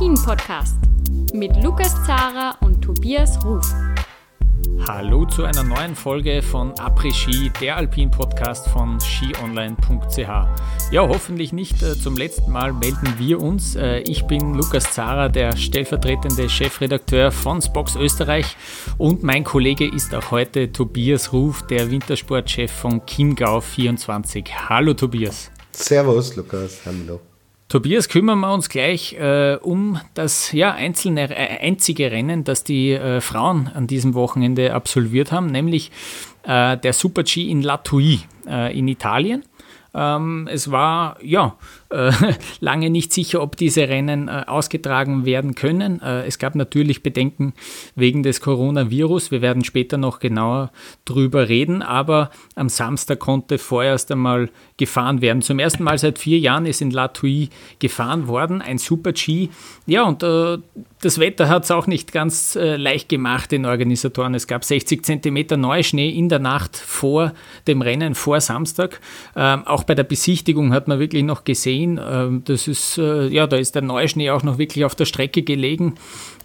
Après-Ski, der Alpin-Podcast mit Lukas Zara und Tobias Ruf. Hallo zu einer neuen Folge von Après-Ski, der Alpin-Podcast von skionline.ch. Ja, hoffentlich nicht äh, zum letzten Mal melden wir uns. Äh, ich bin Lukas Zara, der stellvertretende Chefredakteur von Spox Österreich und mein Kollege ist auch heute Tobias Ruf, der Wintersportchef von Chiemgau 24. Hallo Tobias. Servus Lukas, hallo. Tobias, kümmern wir uns gleich äh, um das ja, einzelne, äh, einzige Rennen, das die äh, Frauen an diesem Wochenende absolviert haben, nämlich äh, der Super-G in La Tui äh, in Italien. Ähm, es war ja äh, lange nicht sicher, ob diese Rennen äh, ausgetragen werden können. Äh, es gab natürlich Bedenken wegen des Coronavirus. Wir werden später noch genauer drüber reden, aber am Samstag konnte vorerst einmal gefahren werden. Zum ersten Mal seit vier Jahren ist in La Tui gefahren worden, ein Super-G. Ja, und äh, das Wetter hat es auch nicht ganz äh, leicht gemacht den Organisatoren. Es gab 60 Zentimeter Neuschnee in der Nacht vor dem Rennen, vor Samstag. Ähm, auch bei der Besichtigung hat man wirklich noch gesehen, äh, das ist, äh, ja, da ist der Neuschnee auch noch wirklich auf der Strecke gelegen.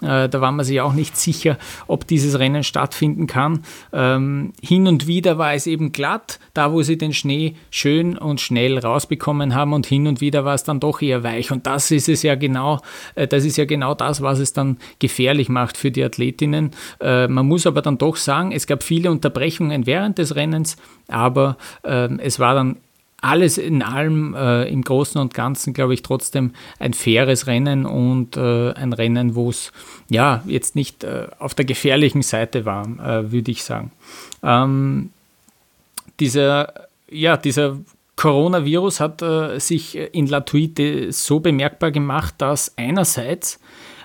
Äh, da war man sich auch nicht sicher, ob dieses Rennen stattfinden kann. Ähm, hin und wieder war es eben glatt, da wo sie den Schnee schön und schnell rausbekommen haben und hin und wieder war es dann doch eher weich. Und das ist es ja genau, äh, das ist ja genau das, was es dann gefährlich macht für die Athletinnen. Man muss aber dann doch sagen, es gab viele Unterbrechungen während des Rennens, aber äh, es war dann alles in allem äh, im Großen und Ganzen, glaube ich, trotzdem ein faires Rennen und äh, ein Rennen, wo es ja jetzt nicht äh, auf der gefährlichen Seite war, äh, würde ich sagen. Ähm, dieser, ja, dieser Coronavirus hat äh, sich in La Tuite so bemerkbar gemacht, dass einerseits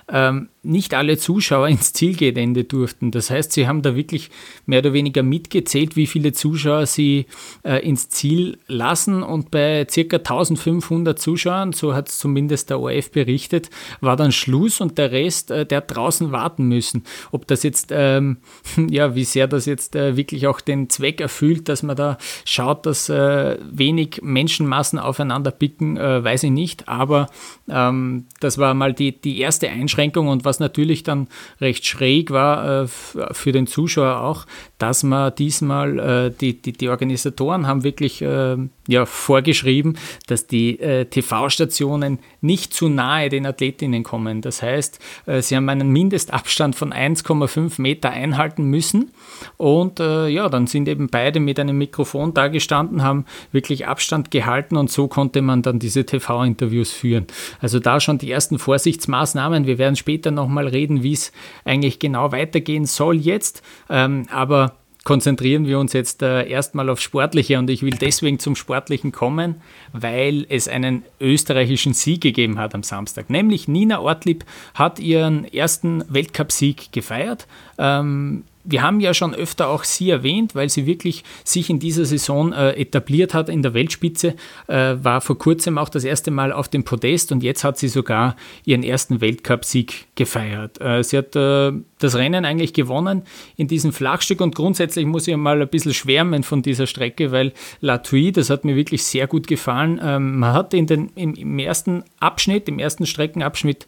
ähm, nicht alle Zuschauer ins Zielgelände durften. Das heißt, sie haben da wirklich mehr oder weniger mitgezählt, wie viele Zuschauer sie äh, ins Ziel lassen. Und bei ca. 1500 Zuschauern, so hat es zumindest der ORF berichtet, war dann Schluss und der Rest, äh, der hat draußen warten müssen. Ob das jetzt, ähm, ja, wie sehr das jetzt äh, wirklich auch den Zweck erfüllt, dass man da schaut, dass äh, wenig Menschenmassen aufeinander picken, äh, weiß ich nicht. Aber ähm, das war mal die, die erste Einschränkung und was was natürlich dann recht schräg war äh, für den Zuschauer auch, dass man diesmal, äh, die, die, die, Organisatoren haben wirklich äh, ja, vorgeschrieben, dass die äh, TV-Stationen nicht zu nahe den Athletinnen kommen. Das heißt, äh, sie haben einen Mindestabstand von 1,5 Meter einhalten müssen und äh, ja, dann sind eben beide mit einem Mikrofon da gestanden, haben wirklich Abstand gehalten und so konnte man dann diese TV-Interviews führen. Also da schon die ersten Vorsichtsmaßnahmen. Wir werden später nochmal reden, wie es eigentlich genau weitergehen soll jetzt. Ähm, aber konzentrieren wir uns jetzt äh, erstmal auf Sportliche und ich will deswegen zum Sportlichen kommen, weil es einen österreichischen Sieg gegeben hat am Samstag. Nämlich Nina Ortlieb hat ihren ersten Weltcupsieg gefeiert. Ähm, wir haben ja schon öfter auch sie erwähnt, weil sie wirklich sich in dieser Saison äh, etabliert hat in der Weltspitze, äh, war vor kurzem auch das erste Mal auf dem Podest und jetzt hat sie sogar ihren ersten Weltcupsieg gefeiert. Äh, sie hat äh, das Rennen eigentlich gewonnen in diesem Flachstück und grundsätzlich muss ich mal ein bisschen schwärmen von dieser Strecke, weil La Tui, das hat mir wirklich sehr gut gefallen. Ähm, man hat in den, im, im ersten Abschnitt, im ersten Streckenabschnitt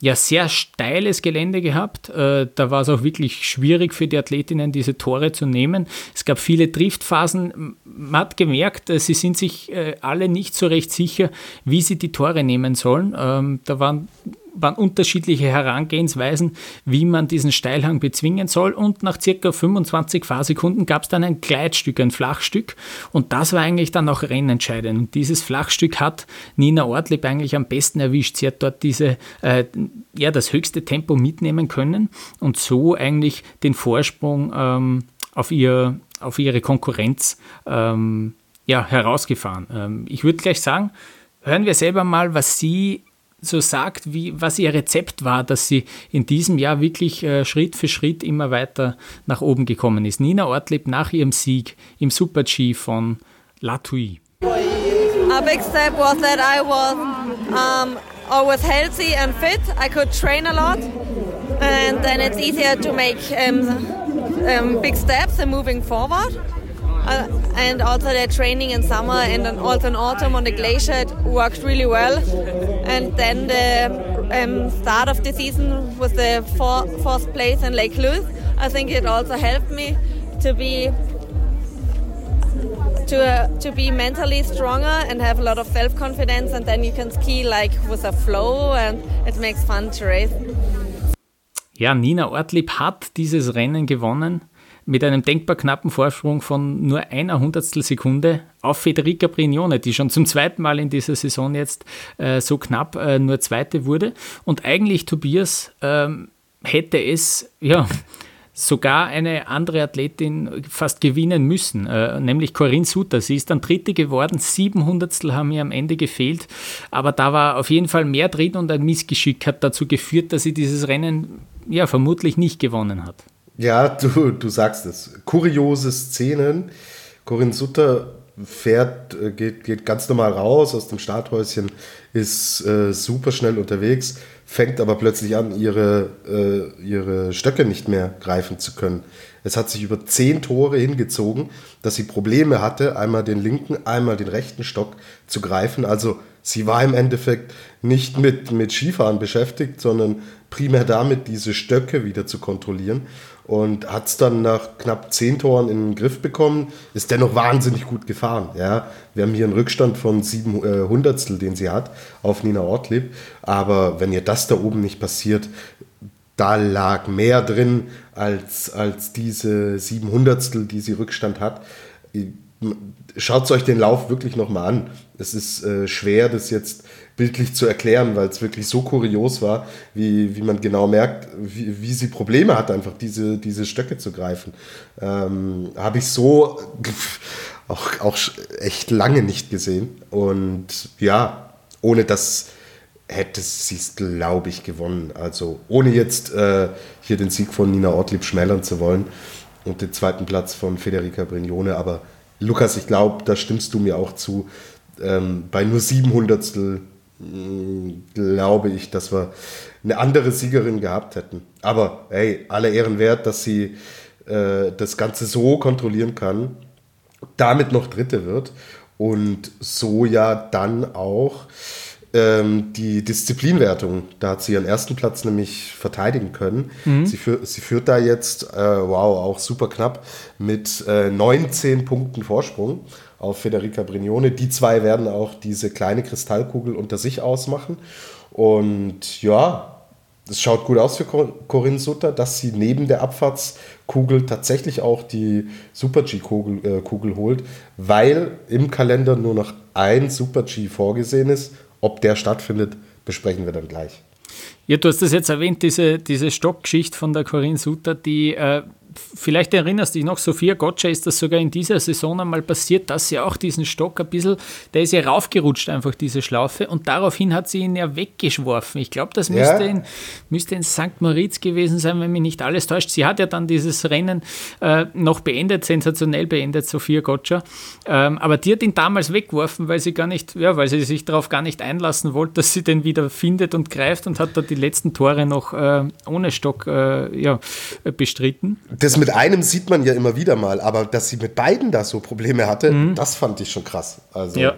ja sehr steiles Gelände gehabt. Äh, da war es auch wirklich schwierig für die Athletinnen, diese Tore zu nehmen. Es gab viele Driftphasen. Man hat gemerkt, äh, sie sind sich äh, alle nicht so recht sicher, wie sie die Tore nehmen sollen. Ähm, da waren waren unterschiedliche Herangehensweisen, wie man diesen Steilhang bezwingen soll. Und nach circa 25 Fahrsekunden gab es dann ein Gleitstück, ein Flachstück. Und das war eigentlich dann auch rennentscheidend. Und dieses Flachstück hat Nina Ortlieb eigentlich am besten erwischt. Sie hat dort diese, äh, ja, das höchste Tempo mitnehmen können und so eigentlich den Vorsprung ähm, auf, ihr, auf ihre Konkurrenz ähm, ja, herausgefahren. Ähm, ich würde gleich sagen, hören wir selber mal, was sie so sagt, wie, was ihr Rezept war, dass sie in diesem Jahr wirklich äh, Schritt für Schritt immer weiter nach oben gekommen ist. Nina Ortlieb nach ihrem Sieg im Super-G von La Tui. A big step was that I was um, always healthy and fit. I could train a lot and then it's easier to make um, um, big steps and moving forward. Uh, and also the training in summer and also in autumn on the glacier it worked really well. And then the um, start of the season with the four, fourth place in Lake Louise, I think it also helped me to be to uh, to be mentally stronger and have a lot of self confidence, and then you can ski like with a flow, and it makes fun to race. Ja, Nina Ortlieb hat dieses Rennen gewonnen mit einem denkbar knappen Vorsprung von nur einer Hundertstel Sekunde auf Federica Brignone, die schon zum zweiten Mal in dieser Saison jetzt äh, so knapp äh, nur Zweite wurde. Und eigentlich Tobias ähm, hätte es, ja, sogar eine andere Athletin fast gewinnen müssen, äh, nämlich Corinne Suter. Sie ist dann Dritte geworden, sieben Hundertstel haben ihr am Ende gefehlt, aber da war auf jeden Fall mehr drin und ein Missgeschick hat dazu geführt, dass sie dieses Rennen ja vermutlich nicht gewonnen hat. Ja, du, du sagst es. Kuriose Szenen. Corinne Sutter fährt, äh, geht, geht ganz normal raus aus dem Starthäuschen, ist äh, super schnell unterwegs, fängt aber plötzlich an, ihre, äh, ihre Stöcke nicht mehr greifen zu können. Es hat sich über zehn Tore hingezogen, dass sie Probleme hatte, einmal den linken, einmal den rechten Stock zu greifen. Also sie war im Endeffekt nicht mit, mit Skifahren beschäftigt, sondern primär damit, diese Stöcke wieder zu kontrollieren und hat es dann nach knapp zehn Toren in den Griff bekommen, ist dennoch wahnsinnig gut gefahren. Ja. Wir haben hier einen Rückstand von sieben äh, Hundertstel, den sie hat, auf Nina Ortlieb. Aber wenn ihr das da oben nicht passiert, da lag mehr drin als, als diese sieben Hundertstel, die sie Rückstand hat. Schaut euch den Lauf wirklich nochmal an. Es ist äh, schwer, das jetzt bildlich zu erklären, weil es wirklich so kurios war, wie, wie man genau merkt, wie, wie sie Probleme hat, einfach diese, diese Stöcke zu greifen. Ähm, Habe ich so auch, auch echt lange nicht gesehen. Und ja, ohne das hätte sie es, glaube ich, gewonnen. Also ohne jetzt äh, hier den Sieg von Nina Ortlieb schmälern zu wollen und den zweiten Platz von Federica Brignone. Aber Lukas, ich glaube, da stimmst du mir auch zu. Ähm, bei nur sieben Hundertstel glaube ich, dass wir eine andere Siegerin gehabt hätten. Aber hey, alle Ehren wert, dass sie äh, das Ganze so kontrollieren kann, damit noch Dritte wird und so ja dann auch ähm, die Disziplinwertung, da hat sie ihren ersten Platz nämlich verteidigen können. Mhm. Sie, führ, sie, führt da jetzt, äh, wow, auch super knapp mit äh, 19 Punkten Vorsprung auf Federica Brignone. Die zwei werden auch diese kleine Kristallkugel unter sich ausmachen. Und ja, es schaut gut aus für Corinne Sutter, dass sie neben der Abfahrtskugel tatsächlich auch die Super-G-Kugel äh, Kugel holt, weil im Kalender nur noch ein Super-G vorgesehen ist. Ob der stattfindet, besprechen wir dann gleich. Ja, du hast das jetzt erwähnt, diese, diese Stockgeschichte von der Corinne Sutter, die äh, vielleicht erinnerst du dich noch, Sophia Gotcha ist das sogar in dieser Saison einmal passiert, dass sie auch diesen Stock ein bisschen, der ist ja raufgerutscht, einfach diese Schlaufe, und daraufhin hat sie ihn ja weggeschworfen. Ich glaube, das müsste, ja. in, müsste in St. Moritz gewesen sein, wenn mich nicht alles täuscht. Sie hat ja dann dieses Rennen äh, noch beendet, sensationell beendet, Sophia Gotcha. Ähm, aber die hat ihn damals weggeworfen, weil sie gar nicht, ja, weil sie sich darauf gar nicht einlassen wollte, dass sie den wieder findet und greift und hat da die letzten Tore noch äh, ohne Stock äh, ja, bestritten. Das mit einem sieht man ja immer wieder mal, aber dass sie mit beiden da so Probleme hatte, mhm. das fand ich schon krass. Also ja.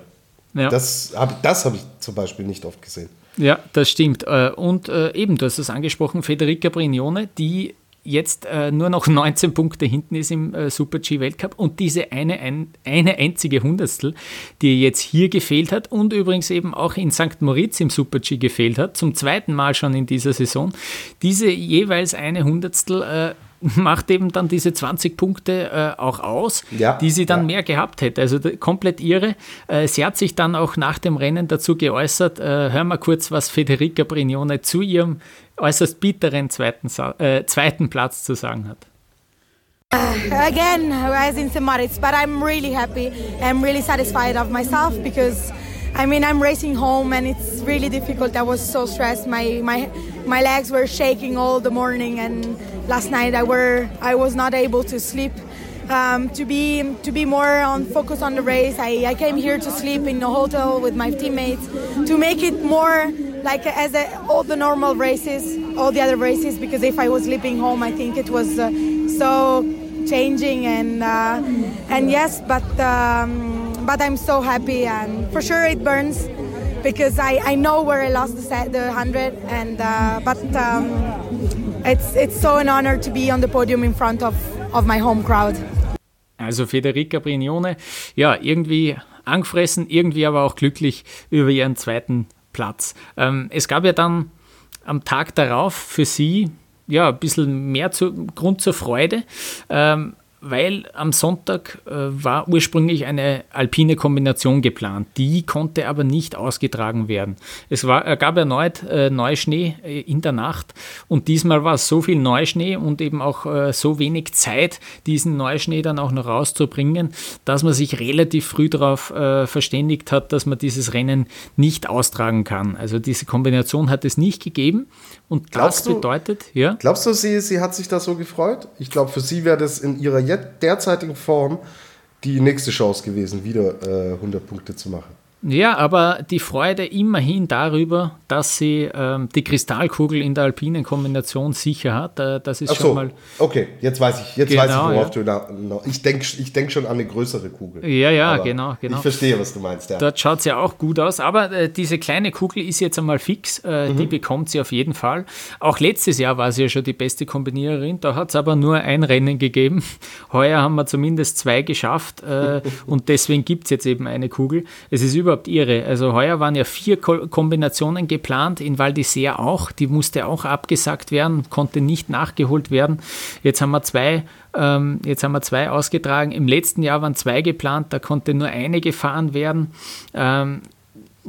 Ja. das habe hab ich zum Beispiel nicht oft gesehen. Ja, das stimmt. Äh, und äh, eben, du hast es angesprochen, Federica Brignone, die jetzt äh, nur noch 19 Punkte hinten ist im Super-G-Weltcup und diese eine, ein, eine einzige Hundertstel, die jetzt hier gefehlt hat und übrigens eben auch in St. Moritz im Super-G gefehlt hat, zum zweiten Mal schon in dieser Saison, diese jeweils eine Hundertstel macht eben dann diese 20 Punkte äh, auch aus, ja, die sie dann ja. mehr gehabt hätte. Also komplett irre. Äh, sie hat sich dann auch nach dem Rennen dazu geäußert. Äh, hör mal kurz, was Federica Brignone zu ihrem äußerst bitteren zweiten, äh, zweiten Platz zu sagen hat. Again, as in St. Moritz, but I'm really happy. I'm really satisfied of myself because I mean, I'm racing home and it's really difficult. I was so stressed. My my my legs were shaking all the morning, and last night I were I was not able to sleep. Um, to be to be more on focus on the race, I, I came here to sleep in a hotel with my teammates to make it more like as a, all the normal races, all the other races. Because if I was sleeping home, I think it was uh, so changing and uh, and yes, but um, but I'm so happy and for sure it burns because I, I know where I lost the set, the hundred and uh, but um, it's it's so an honor to be on the podium in front of of my home crowd. Also Federica Brignone, ja, irgendwie angefressen, irgendwie aber auch glücklich über ihren zweiten Platz. Ähm, es gab ja dann am Tag darauf für sie ja ein bisschen mehr zu, Grund zur Freude. Ähm, weil am Sonntag äh, war ursprünglich eine alpine Kombination geplant. Die konnte aber nicht ausgetragen werden. Es war, äh, gab erneut äh, Neuschnee äh, in der Nacht und diesmal war es so viel Neuschnee und eben auch äh, so wenig Zeit, diesen Neuschnee dann auch noch rauszubringen, dass man sich relativ früh darauf äh, verständigt hat, dass man dieses Rennen nicht austragen kann. Also diese Kombination hat es nicht gegeben und glaubst das bedeutet, du, ja. Glaubst du, sie, sie hat sich da so gefreut? Ich glaube, für sie wäre das in ihrer derzeitigen Form die nächste Chance gewesen, wieder äh, 100 Punkte zu machen. Ja, aber die Freude immerhin darüber, dass sie ähm, die Kristallkugel in der alpinen Kombination sicher hat, äh, das ist Ach schon so, mal. Okay, jetzt weiß ich, jetzt genau, weiß ich, genau, worauf ja. du da. Ich denke ich denk schon an eine größere Kugel. Ja, ja, genau, genau. Ich verstehe, was du meinst. Ja. Dort schaut es ja auch gut aus, aber äh, diese kleine Kugel ist jetzt einmal fix, äh, mhm. die bekommt sie auf jeden Fall. Auch letztes Jahr war sie ja schon die beste Kombiniererin, da hat es aber nur ein Rennen gegeben. Heuer haben wir zumindest zwei geschafft äh, und deswegen gibt es jetzt eben eine Kugel. Es ist über überhaupt irre. Also heuer waren ja vier Ko Kombinationen geplant, in Val d'Isère auch. Die musste auch abgesagt werden, konnte nicht nachgeholt werden. Jetzt haben wir zwei ähm, jetzt haben wir zwei ausgetragen. Im letzten Jahr waren zwei geplant, da konnte nur eine gefahren werden. Ähm,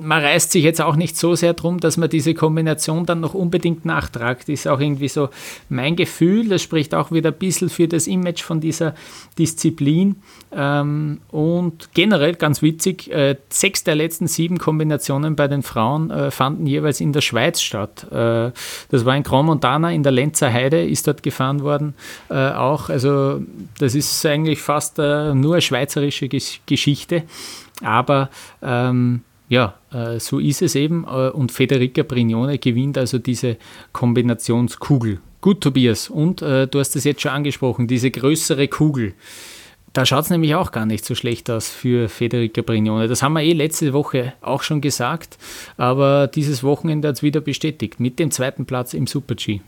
man reißt sich jetzt auch nicht so sehr drum, dass man diese Kombination dann noch unbedingt nachtragt. Ist auch irgendwie so mein Gefühl. Das spricht auch wieder ein bisschen für das Image von dieser Disziplin. Ähm, und generell ganz witzig, äh, sechs der letzten sieben Kombinationen bei den Frauen äh, fanden jeweils in der Schweiz statt. Äh, das war in Grand Montana in der Lenzer Heide, ist dort gefahren worden auch. Also das ist eigentlich fast nur eine schweizerische Geschichte. Aber ähm, ja, so ist es eben. Äh, und Federica Brignone gewinnt also diese Kombinationskugel. Gut, Tobias. Und äh, du hast es jetzt schon angesprochen, diese größere Kugel. Da schaut es nämlich auch gar nicht so schlecht aus für Federica Brignone. Das haben wir eh letzte Woche auch schon gesagt, aber dieses Wochenende hat es wieder bestätigt mit dem zweiten Platz im Super-G.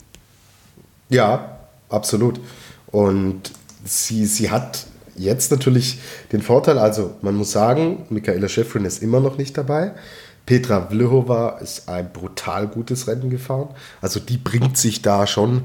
Ja, absolut. Und sie, sie hat jetzt natürlich den Vorteil, also man muss sagen, Michaela Schäffrin ist immer noch nicht dabei. Petra Vlhova ist ein brutal gutes Rennen gefahren. Also die bringt sich da schon,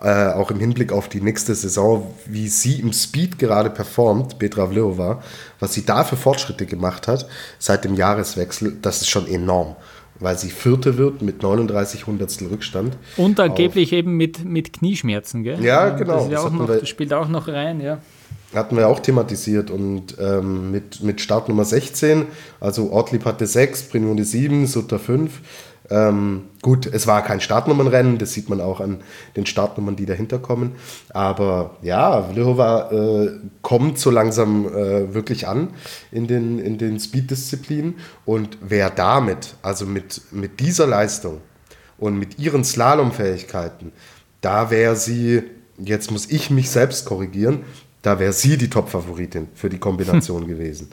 äh, auch im Hinblick auf die nächste Saison, wie sie im Speed gerade performt, Petra Vlhova, was sie da für Fortschritte gemacht hat seit dem Jahreswechsel, das ist schon enorm weil sie Vierte wird mit 39 Hundertstel Rückstand. Und angeblich eben mit, mit Knieschmerzen, gell? Ja, genau. Das, ja auch noch, das spielt auch noch rein, ja hatten wir auch thematisiert und ähm, mit, mit Startnummer 16, also Ortlieb hatte 6, Brignone 7, Sutter 5. Ähm, gut, es war kein Startnummernrennen, das sieht man auch an den Startnummern, die dahinter kommen. Aber ja, Vlhova äh, kommt so langsam äh, wirklich an in den, in den Speed-Disziplinen. Und wer damit, also mit, mit dieser Leistung und mit ihren Slalomfähigkeiten, da wäre sie, jetzt muss ich mich selbst korrigieren, da wäre sie die Top-Favoritin für die Kombination gewesen.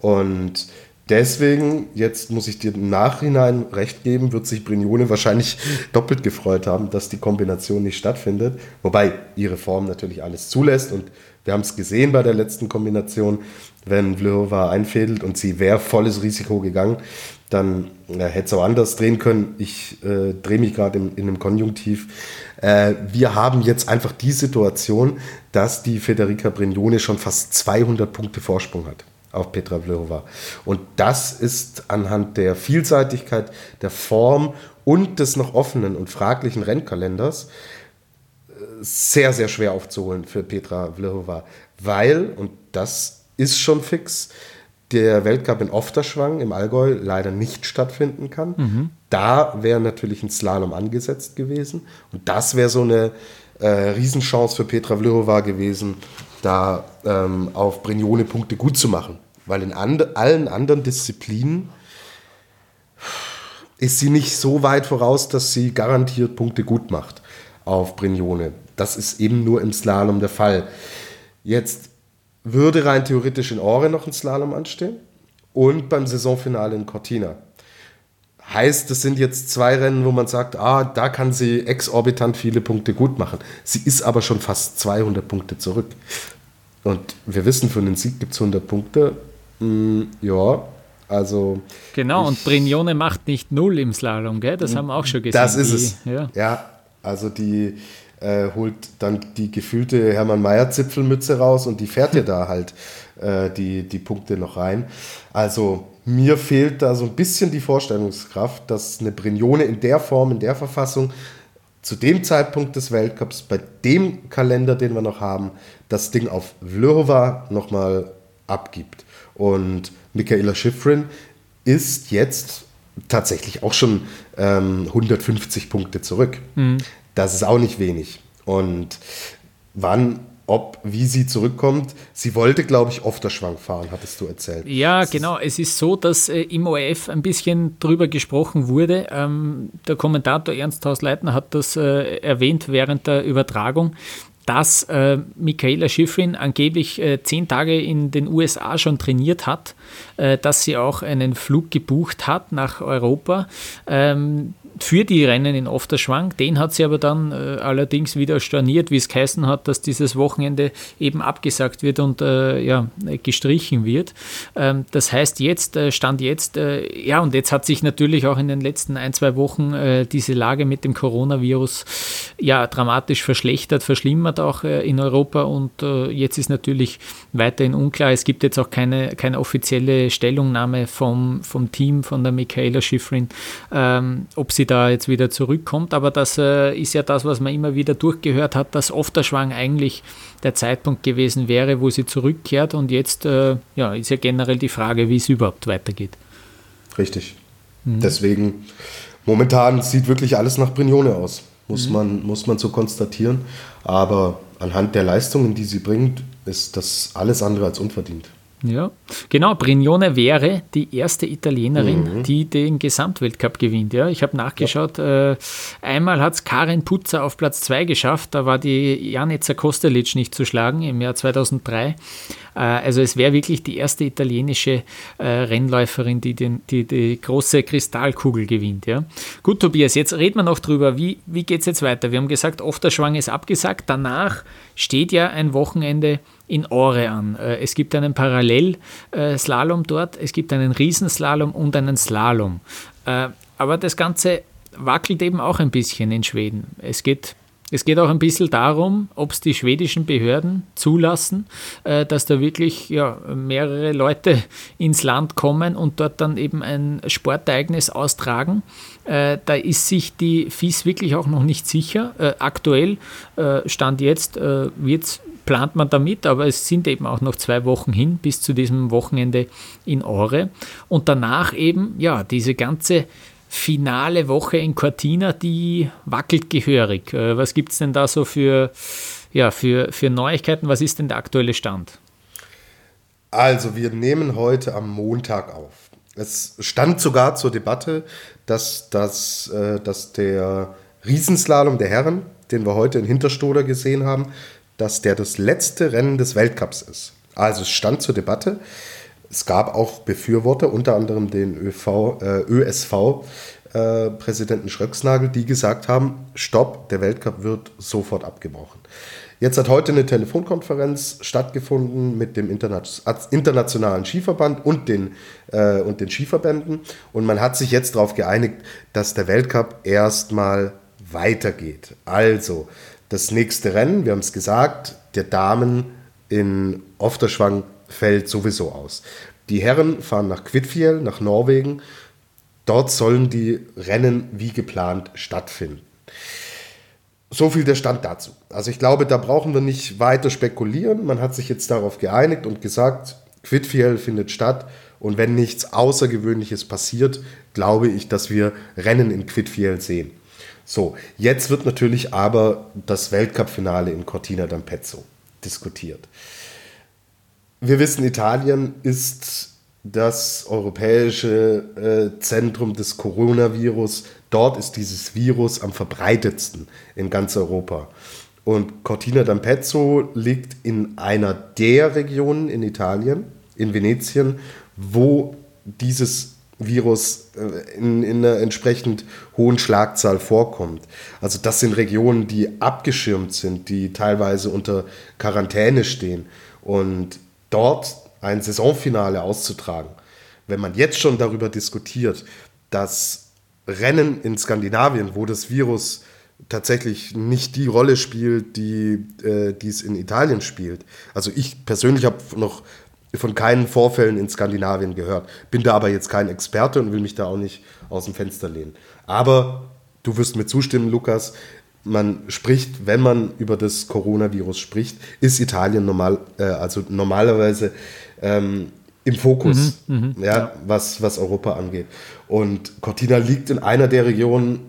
Und deswegen, jetzt muss ich dir im Nachhinein recht geben, wird sich Brignone wahrscheinlich doppelt gefreut haben, dass die Kombination nicht stattfindet. Wobei ihre Form natürlich alles zulässt und wir haben es gesehen bei der letzten Kombination, wenn Vlhova einfädelt und sie wäre volles Risiko gegangen, dann äh, hätte es auch anders drehen können. Ich äh, drehe mich gerade in, in einem Konjunktiv. Äh, wir haben jetzt einfach die Situation, dass die Federica Brignone schon fast 200 Punkte Vorsprung hat auf Petra Vlhova. Und das ist anhand der Vielseitigkeit, der Form und des noch offenen und fraglichen Rennkalenders äh, sehr, sehr schwer aufzuholen für Petra Vlhova, weil, und das ist schon fix, der Weltcup in Ofterschwang im Allgäu leider nicht stattfinden kann. Mhm. Da wäre natürlich ein Slalom angesetzt gewesen. Und das wäre so eine äh, Riesenchance für Petra Vlhova gewesen, da ähm, auf Brignone Punkte gut zu machen. Weil in and allen anderen Disziplinen ist sie nicht so weit voraus, dass sie garantiert Punkte gut macht auf Brignone. Das ist eben nur im Slalom der Fall. Jetzt würde rein theoretisch in Ore noch ein Slalom anstehen und beim Saisonfinale in Cortina. Heißt, das sind jetzt zwei Rennen, wo man sagt, ah, da kann sie exorbitant viele Punkte gut machen. Sie ist aber schon fast 200 Punkte zurück. Und wir wissen, für einen Sieg gibt es 100 Punkte. Mm, ja, also. Genau, und Brignone macht nicht null im Slalom, gell? Das haben wir auch schon gesehen. Das ist es. Ja. ja, also die äh, holt dann die gefühlte Hermann Mayer-Zipfelmütze raus und die fährt ja da halt äh, die, die Punkte noch rein. Also mir fehlt da so ein bisschen die Vorstellungskraft, dass eine Brignone in der Form, in der Verfassung zu dem Zeitpunkt des Weltcups, bei dem Kalender, den wir noch haben, das Ding auf Vlhova nochmal abgibt. Und Michaela Schifrin ist jetzt tatsächlich auch schon ähm, 150 Punkte zurück. Mhm. Das ist auch nicht wenig. Und wann ob, wie sie zurückkommt. Sie wollte, glaube ich, oft der Schwank fahren, hattest du erzählt. Ja, das genau. Es ist so, dass äh, im ORF ein bisschen drüber gesprochen wurde. Ähm, der Kommentator Ernst Hausleitner hat das äh, erwähnt während der Übertragung, dass äh, Michaela Schifrin angeblich äh, zehn Tage in den USA schon trainiert hat, äh, dass sie auch einen Flug gebucht hat nach Europa. Ähm, für die Rennen in Ofterschwang. Den hat sie aber dann äh, allerdings wieder storniert, wie es geheißen hat, dass dieses Wochenende eben abgesagt wird und äh, ja, gestrichen wird. Ähm, das heißt, jetzt, äh, Stand jetzt, äh, ja, und jetzt hat sich natürlich auch in den letzten ein, zwei Wochen äh, diese Lage mit dem Coronavirus ja dramatisch verschlechtert, verschlimmert auch äh, in Europa und jetzt ist natürlich weiterhin unklar. Es gibt jetzt auch keine, keine offizielle Stellungnahme vom, vom Team, von der Michaela Schifrin, ähm, ob sie da jetzt wieder zurückkommt. Aber das äh, ist ja das, was man immer wieder durchgehört hat, dass oft der Schwang eigentlich der Zeitpunkt gewesen wäre, wo sie zurückkehrt. Und jetzt äh, ja, ist ja generell die Frage, wie es überhaupt weitergeht. Richtig. Mhm. Deswegen, momentan sieht wirklich alles nach Brignone aus, muss, mhm. man, muss man so konstatieren. Aber anhand der Leistungen, die sie bringt, ist das alles andere als unverdient. Ja, genau. Brignone wäre die erste Italienerin, mhm. die den Gesamtweltcup gewinnt. Ja, ich habe nachgeschaut. Ja. Äh, einmal hat es Karin Putzer auf Platz 2 geschafft. Da war die Janica Kostelic nicht zu schlagen im Jahr 2003. Äh, also es wäre wirklich die erste italienische äh, Rennläuferin, die, den, die die große Kristallkugel gewinnt. Ja. Gut, Tobias, jetzt reden wir noch drüber. Wie, wie geht es jetzt weiter? Wir haben gesagt, oft der Schwang ist abgesagt. Danach steht ja ein Wochenende in Ore an. Äh, es gibt einen Parallelslalom dort, es gibt einen Riesenslalom und einen Slalom. Äh, aber das Ganze wackelt eben auch ein bisschen in Schweden. Es geht es geht auch ein bisschen darum, ob es die schwedischen Behörden zulassen, äh, dass da wirklich ja, mehrere Leute ins Land kommen und dort dann eben ein Sportereignis austragen. Da ist sich die FIS wirklich auch noch nicht sicher. Aktuell, Stand jetzt, wird es plant man damit, aber es sind eben auch noch zwei Wochen hin bis zu diesem Wochenende in Ore. Und danach eben, ja, diese ganze finale Woche in Cortina, die wackelt gehörig. Äh, was gibt es denn da so für, ja, für, für Neuigkeiten? Was ist denn der aktuelle Stand? Also, wir nehmen heute am Montag auf. Es stand sogar zur Debatte, dass, dass, äh, dass der Riesenslalom der Herren, den wir heute in Hinterstoder gesehen haben, dass der das letzte Rennen des Weltcups ist. Also es stand zur Debatte. Es gab auch Befürworter, unter anderem den ÖV, äh, ÖSV-Präsidenten äh, Schröcksnagel, die gesagt haben, stopp, der Weltcup wird sofort abgebrochen. Jetzt hat heute eine Telefonkonferenz stattgefunden mit dem Internationalen Skiverband und den, äh, und den Skiverbänden. Und man hat sich jetzt darauf geeinigt, dass der Weltcup erstmal weitergeht. Also, das nächste Rennen, wir haben es gesagt, der Damen in Ofterschwang fällt sowieso aus. Die Herren fahren nach Kvitfjell, nach Norwegen. Dort sollen die Rennen wie geplant stattfinden. So viel der Stand dazu. Also ich glaube, da brauchen wir nicht weiter spekulieren. Man hat sich jetzt darauf geeinigt und gesagt, Quidfiel findet statt. Und wenn nichts Außergewöhnliches passiert, glaube ich, dass wir Rennen in Quidfiel sehen. So, jetzt wird natürlich aber das Weltcup-Finale in Cortina d'Ampezzo diskutiert. Wir wissen, Italien ist das europäische äh, Zentrum des Coronavirus. Dort ist dieses Virus am verbreitetsten in ganz Europa. Und Cortina d'Ampezzo liegt in einer der Regionen in Italien, in Venetien, wo dieses Virus äh, in, in einer entsprechend hohen Schlagzahl vorkommt. Also das sind Regionen, die abgeschirmt sind, die teilweise unter Quarantäne stehen. Und dort ein Saisonfinale auszutragen, wenn man jetzt schon darüber diskutiert, dass Rennen in Skandinavien, wo das Virus tatsächlich nicht die Rolle spielt, die, äh, es in Italien spielt. Also ich persönlich habe noch von keinen Vorfällen in Skandinavien gehört. Bin da aber jetzt kein Experte und will mich da auch nicht aus dem Fenster lehnen. Aber du wirst mir zustimmen, Lukas, man spricht, wenn man über das Coronavirus spricht, ist Italien normal, äh, also normalerweise ähm, im Fokus, mhm, mh, ja, ja, Was, was Europa angeht. Und Cortina liegt in einer der Regionen,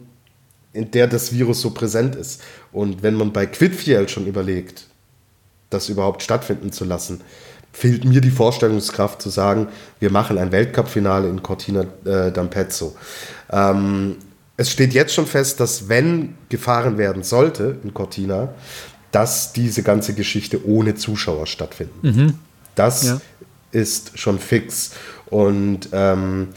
in der das Virus so präsent ist. Und wenn man bei Quidfiel schon überlegt, das überhaupt stattfinden zu lassen, fehlt mir die Vorstellungskraft zu sagen, wir machen ein Weltcup-Finale in Cortina äh, d'Ampezzo. Ähm, es steht jetzt schon fest, dass wenn gefahren werden sollte in Cortina, dass diese ganze Geschichte ohne Zuschauer stattfinden. Mhm. Das ja. ist schon fix. Und ähm,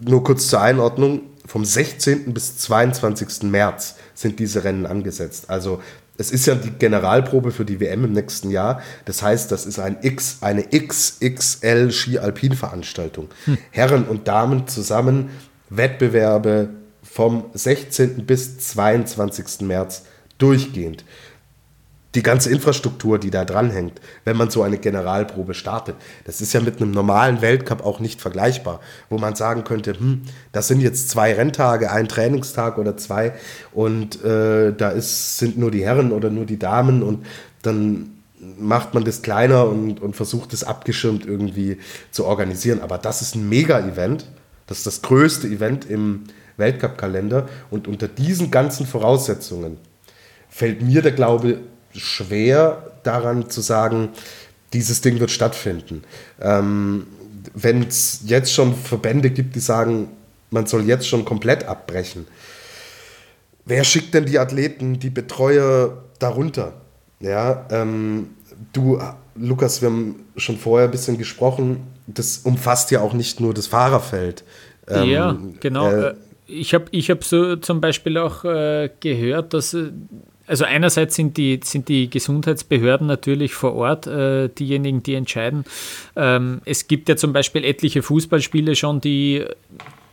nur kurz zur Einordnung, vom 16. bis 22. März sind diese Rennen angesetzt. Also es ist ja die Generalprobe für die WM im nächsten Jahr. Das heißt, das ist ein X, eine XXL Ski-Alpin-Veranstaltung. Hm. Herren und Damen zusammen, Wettbewerbe vom 16. bis 22. März durchgehend die ganze Infrastruktur, die da dranhängt, wenn man so eine Generalprobe startet. Das ist ja mit einem normalen Weltcup auch nicht vergleichbar, wo man sagen könnte, hm, das sind jetzt zwei Renntage, ein Trainingstag oder zwei und äh, da ist, sind nur die Herren oder nur die Damen und dann macht man das kleiner und, und versucht es abgeschirmt irgendwie zu organisieren. Aber das ist ein Mega-Event. Das ist das größte Event im Weltcup-Kalender. Und unter diesen ganzen Voraussetzungen fällt mir der Glaube schwer daran zu sagen, dieses Ding wird stattfinden. Ähm, Wenn es jetzt schon Verbände gibt, die sagen, man soll jetzt schon komplett abbrechen, wer schickt denn die Athleten, die Betreuer darunter? Ja, ähm, du, Lukas, wir haben schon vorher ein bisschen gesprochen, das umfasst ja auch nicht nur das Fahrerfeld. Ähm, ja, genau. Äh, ich habe ich hab so zum Beispiel auch äh, gehört, dass äh, also einerseits sind die, sind die Gesundheitsbehörden natürlich vor Ort äh, diejenigen, die entscheiden. Ähm, es gibt ja zum Beispiel etliche Fußballspiele schon, die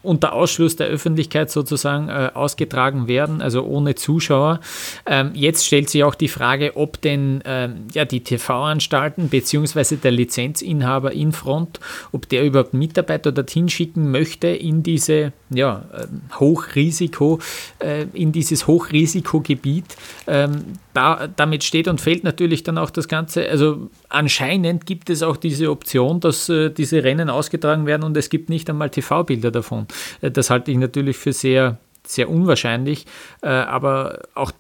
unter Ausschluss der Öffentlichkeit sozusagen äh, ausgetragen werden, also ohne Zuschauer. Ähm, jetzt stellt sich auch die Frage, ob denn ähm, ja, die TV-Anstalten bzw. der Lizenzinhaber in Front, ob der überhaupt Mitarbeiter dorthin schicken möchte in diese ja, äh, Hochrisiko, äh, in dieses Hochrisikogebiet. Ähm, da, damit steht und fällt natürlich dann auch das Ganze. Also anscheinend gibt es auch diese Option, dass äh, diese Rennen ausgetragen werden und es gibt nicht einmal TV-Bilder davon. Äh, das halte ich natürlich für sehr, sehr unwahrscheinlich. Äh, aber auch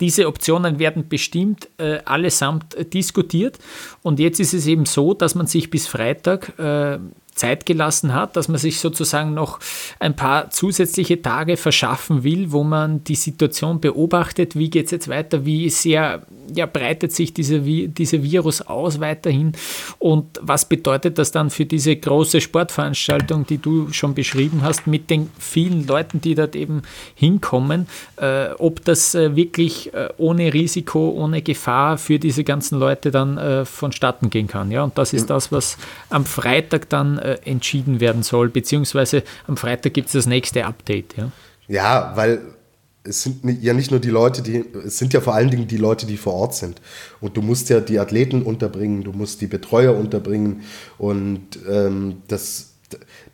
diese Optionen werden bestimmt äh, allesamt äh, diskutiert. Und jetzt ist es eben so, dass man sich bis Freitag äh, Zeit gelassen hat, dass man sich sozusagen noch ein paar zusätzliche Tage verschaffen will, wo man die Situation beobachtet, wie geht es jetzt weiter, wie sehr ja, breitet sich dieser, dieser Virus aus weiterhin und was bedeutet das dann für diese große Sportveranstaltung, die du schon beschrieben hast, mit den vielen Leuten, die dort eben hinkommen, äh, ob das äh, wirklich äh, ohne Risiko, ohne Gefahr für diese ganzen Leute dann äh, vonstatten gehen kann. Ja? Und das ist das, was am Freitag dann äh, entschieden werden soll, beziehungsweise am Freitag gibt es das nächste Update. Ja, ja weil es sind ja nicht nur die Leute, die, es sind ja vor allen Dingen die Leute, die vor Ort sind. Und du musst ja die Athleten unterbringen, du musst die Betreuer unterbringen und ähm, das,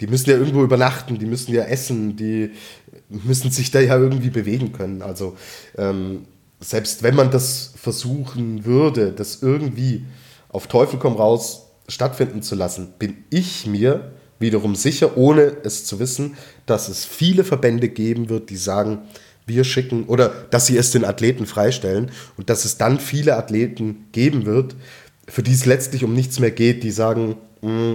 die müssen ja irgendwo übernachten, die müssen ja essen, die müssen sich da ja irgendwie bewegen können. Also ähm, selbst wenn man das versuchen würde, das irgendwie auf Teufel komm raus stattfinden zu lassen, bin ich mir wiederum sicher, ohne es zu wissen, dass es viele Verbände geben wird, die sagen, wir schicken oder dass sie es den Athleten freistellen und dass es dann viele Athleten geben wird, für die es letztlich um nichts mehr geht, die sagen, mm,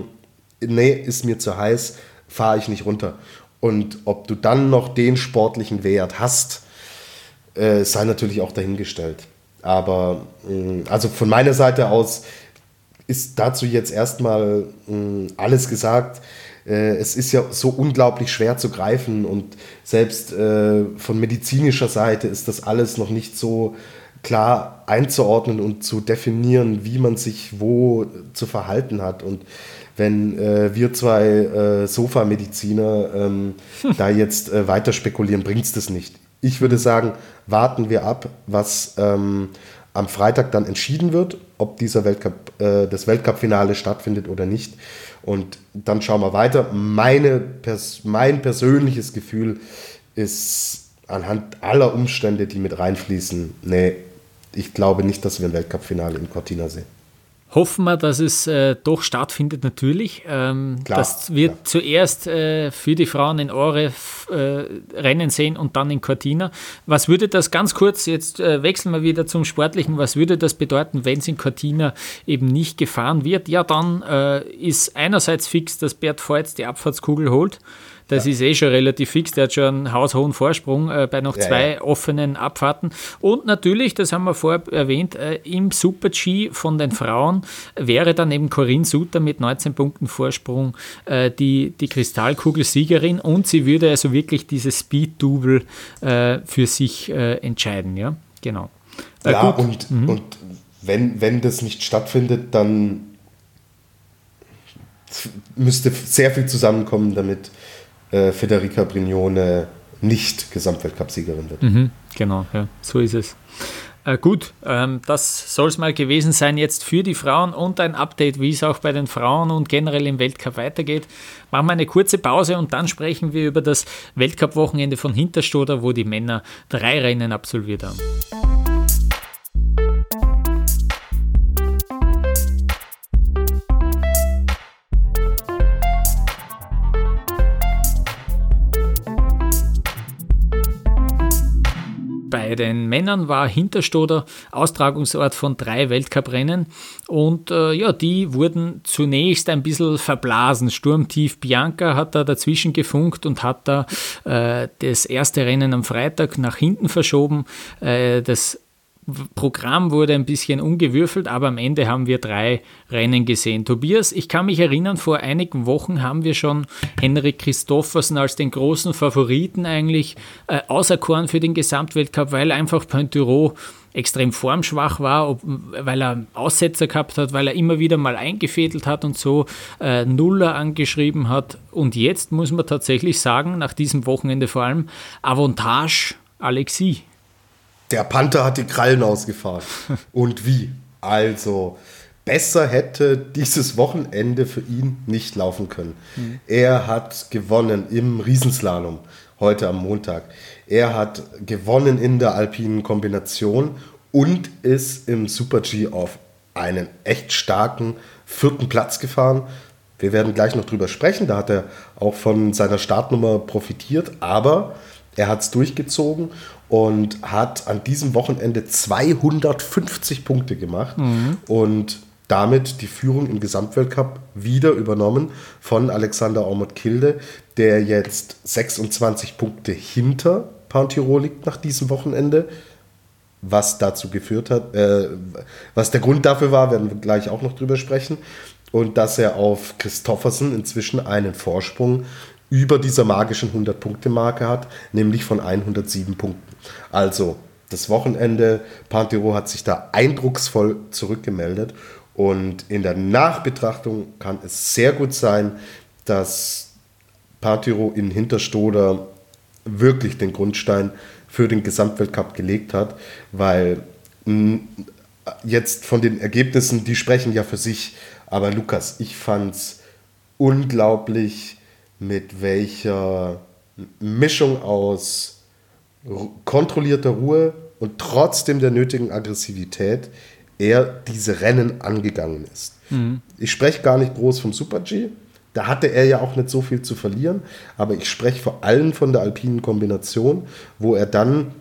nee, ist mir zu heiß, fahre ich nicht runter. Und ob du dann noch den sportlichen Wert hast, äh, sei natürlich auch dahingestellt. Aber mh, also von meiner Seite aus ist dazu jetzt erstmal mh, alles gesagt. Äh, es ist ja so unglaublich schwer zu greifen und selbst äh, von medizinischer Seite ist das alles noch nicht so klar einzuordnen und zu definieren, wie man sich wo zu verhalten hat. Und wenn äh, wir zwei äh, Sofamediziner ähm, da jetzt äh, weiter spekulieren, bringt es das nicht. Ich würde sagen, warten wir ab, was ähm, am Freitag dann entschieden wird, ob dieser Weltcup, äh, das Weltcup-Finale stattfindet oder nicht. Und dann schauen wir weiter. Meine, pers mein persönliches Gefühl ist anhand aller Umstände, die mit reinfließen, nee, ich glaube nicht, dass wir ein Weltcup-Finale in Cortina sehen. Hoffen wir, dass es äh, doch stattfindet, natürlich. Ähm, klar, das wird klar. zuerst äh, für die Frauen in Ore äh, Rennen sehen und dann in Cortina. Was würde das ganz kurz, jetzt äh, wechseln wir wieder zum Sportlichen, was würde das bedeuten, wenn es in Cortina eben nicht gefahren wird? Ja, dann äh, ist einerseits fix, dass Bert Voits die Abfahrtskugel holt. Das ja. ist eh schon relativ fix. Der hat schon einen haushohen Vorsprung äh, bei noch ja, zwei ja. offenen Abfahrten. Und natürlich, das haben wir vorher erwähnt, äh, im Super-G von den Frauen wäre dann eben Corinne Suter mit 19 Punkten Vorsprung äh, die, die Kristallkugel-Siegerin und sie würde also wirklich dieses Speed-Double äh, für sich äh, entscheiden. Ja, genau. Ja, und, mhm. und wenn, wenn das nicht stattfindet, dann müsste sehr viel zusammenkommen, damit äh, Federica Brignone nicht Gesamtweltcupsiegerin wird. Mhm, genau, ja, so ist es. Äh, gut, ähm, das soll es mal gewesen sein jetzt für die Frauen und ein Update, wie es auch bei den Frauen und generell im Weltcup weitergeht. Machen wir eine kurze Pause und dann sprechen wir über das Weltcup-Wochenende von Hinterstoder, wo die Männer drei Rennen absolviert haben. Bei den Männern war Hinterstoder Austragungsort von drei Weltcuprennen und äh, ja, die wurden zunächst ein bisschen verblasen. Sturmtief Bianca hat da dazwischen gefunkt und hat da äh, das erste Rennen am Freitag nach hinten verschoben. Äh, das Programm wurde ein bisschen umgewürfelt, aber am Ende haben wir drei Rennen gesehen. Tobias, ich kann mich erinnern, vor einigen Wochen haben wir schon Henrik Christoffersen als den großen Favoriten eigentlich äh, auserkoren für den Gesamtweltcup, weil einfach Pointuro extrem formschwach war, ob, weil er Aussetzer gehabt hat, weil er immer wieder mal eingefädelt hat und so äh, Nuller angeschrieben hat. Und jetzt muss man tatsächlich sagen, nach diesem Wochenende vor allem, Avantage Alexis. Der Panther hat die Krallen ausgefahren. Und wie? Also, besser hätte dieses Wochenende für ihn nicht laufen können. Mhm. Er hat gewonnen im Riesenslalom heute am Montag. Er hat gewonnen in der alpinen Kombination und ist im Super G auf einen echt starken vierten Platz gefahren. Wir werden gleich noch drüber sprechen. Da hat er auch von seiner Startnummer profitiert, aber er hat es durchgezogen und hat an diesem Wochenende 250 Punkte gemacht mhm. und damit die Führung im Gesamtweltcup wieder übernommen von Alexander Ormond-Kilde, der jetzt 26 Punkte hinter Pound liegt nach diesem Wochenende. Was dazu geführt hat, äh, was der Grund dafür war, werden wir gleich auch noch drüber sprechen. Und dass er auf Christoffersen inzwischen einen Vorsprung über dieser magischen 100-Punkte-Marke hat, nämlich von 107 Punkten. Also das Wochenende, Pantero hat sich da eindrucksvoll zurückgemeldet und in der Nachbetrachtung kann es sehr gut sein, dass Pantero in Hinterstoder wirklich den Grundstein für den Gesamtweltcup gelegt hat, weil jetzt von den Ergebnissen, die sprechen ja für sich, aber Lukas, ich fand es unglaublich mit welcher Mischung aus kontrollierter Ruhe und trotzdem der nötigen Aggressivität er diese Rennen angegangen ist. Mhm. Ich spreche gar nicht groß vom Super G, da hatte er ja auch nicht so viel zu verlieren, aber ich spreche vor allem von der alpinen Kombination, wo er dann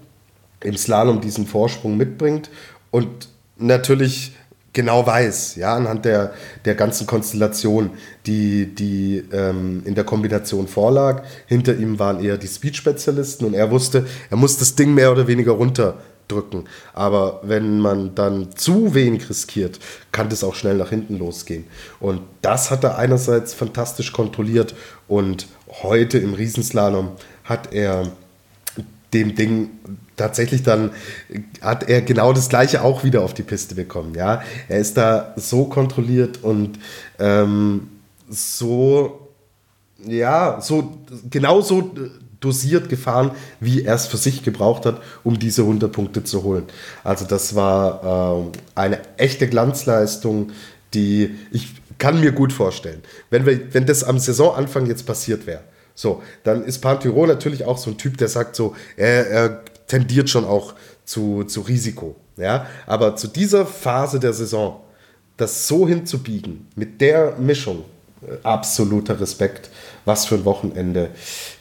im Slalom diesen Vorsprung mitbringt und natürlich genau weiß, ja, anhand der, der ganzen Konstellation, die, die ähm, in der Kombination vorlag. Hinter ihm waren eher die Speed-Spezialisten und er wusste, er muss das Ding mehr oder weniger runter drücken. Aber wenn man dann zu wenig riskiert, kann das auch schnell nach hinten losgehen. Und das hat er einerseits fantastisch kontrolliert und heute im Riesenslalom hat er dem Ding tatsächlich dann hat er genau das gleiche auch wieder auf die Piste bekommen. Ja, er ist da so kontrolliert und ähm, so ja so genau so dosiert gefahren, wie er es für sich gebraucht hat, um diese 100 Punkte zu holen. Also das war äh, eine echte Glanzleistung, die ich kann mir gut vorstellen. Wenn, wir, wenn das am Saisonanfang jetzt passiert wäre, so, dann ist Pantiro natürlich auch so ein Typ, der sagt so, er, er tendiert schon auch zu, zu Risiko. Ja? Aber zu dieser Phase der Saison, das so hinzubiegen, mit der Mischung, äh, absoluter Respekt. Was für ein Wochenende.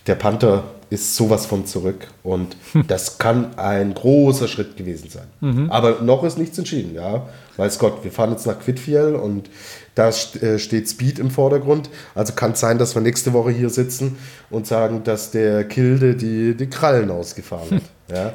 Der Panther ist sowas von zurück und hm. das kann ein großer Schritt gewesen sein. Mhm. Aber noch ist nichts entschieden, ja. Weiß Gott, wir fahren jetzt nach Quidfiel und da äh, steht Speed im Vordergrund. Also kann es sein, dass wir nächste Woche hier sitzen und sagen, dass der Kilde die, die Krallen ausgefahren hat. Ja,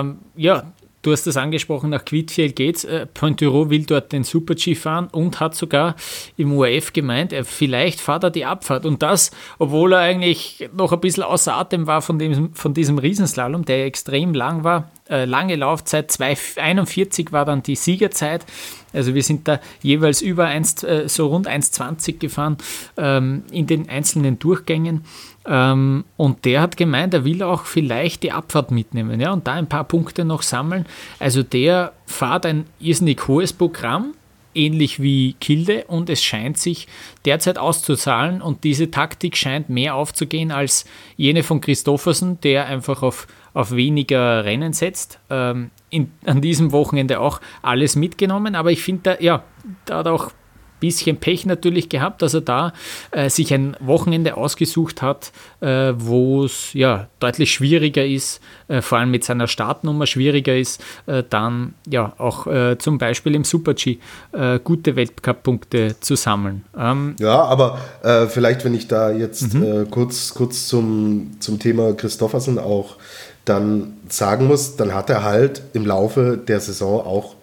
ähm, ja Du hast das angesprochen, nach Quidfiel geht's. Äh, Pointuro will dort den Super-G fahren und hat sogar im UAF gemeint, er vielleicht fahrt er die Abfahrt. Und das, obwohl er eigentlich noch ein bisschen außer Atem war von, dem, von diesem Riesenslalom, der extrem lang war. Äh, lange Laufzeit, 2,41 war dann die Siegerzeit. Also wir sind da jeweils über 1, äh, so rund 1,20 gefahren ähm, in den einzelnen Durchgängen. Ähm, und der hat gemeint, er will auch vielleicht die Abfahrt mitnehmen ja, und da ein paar Punkte noch sammeln. Also der fährt ein irrsinnig hohes Programm, ähnlich wie Kilde, und es scheint sich derzeit auszuzahlen und diese Taktik scheint mehr aufzugehen als jene von Christoffersen, der einfach auf, auf weniger Rennen setzt. Ähm, in, an diesem Wochenende auch alles mitgenommen, aber ich finde, ja, da hat auch bisschen Pech natürlich gehabt, dass er da äh, sich ein Wochenende ausgesucht hat, äh, wo es ja deutlich schwieriger ist, äh, vor allem mit seiner Startnummer schwieriger ist, äh, dann ja auch äh, zum Beispiel im Super-G äh, gute Weltcup-Punkte zu sammeln. Ähm, ja, aber vielleicht, wenn ich da jetzt mhm. kurz, kurz zum, zum Thema Christoffersen auch dann sagen muss, dann hat er halt im Laufe der Saison auch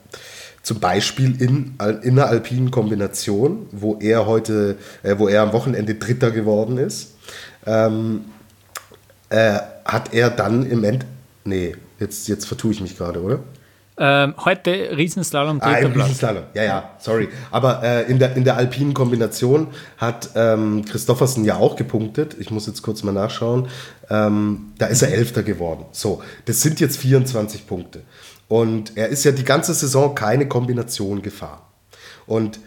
zum Beispiel in, in einer alpinen Kombination, wo er heute, äh, wo er am Wochenende Dritter geworden ist, ähm, äh, hat er dann im End, nee, jetzt, jetzt vertue ich mich gerade, oder? Ähm, heute Riesenslalom, dritter ah, im Riesenslalom, ja, ja, sorry. Aber äh, in, der, in der alpinen Kombination hat ähm, Christoffersen ja auch gepunktet. Ich muss jetzt kurz mal nachschauen. Ähm, da ist er Elfter geworden. So, das sind jetzt 24 Punkte. Und er ist ja die ganze Saison keine Kombination gefahren. Und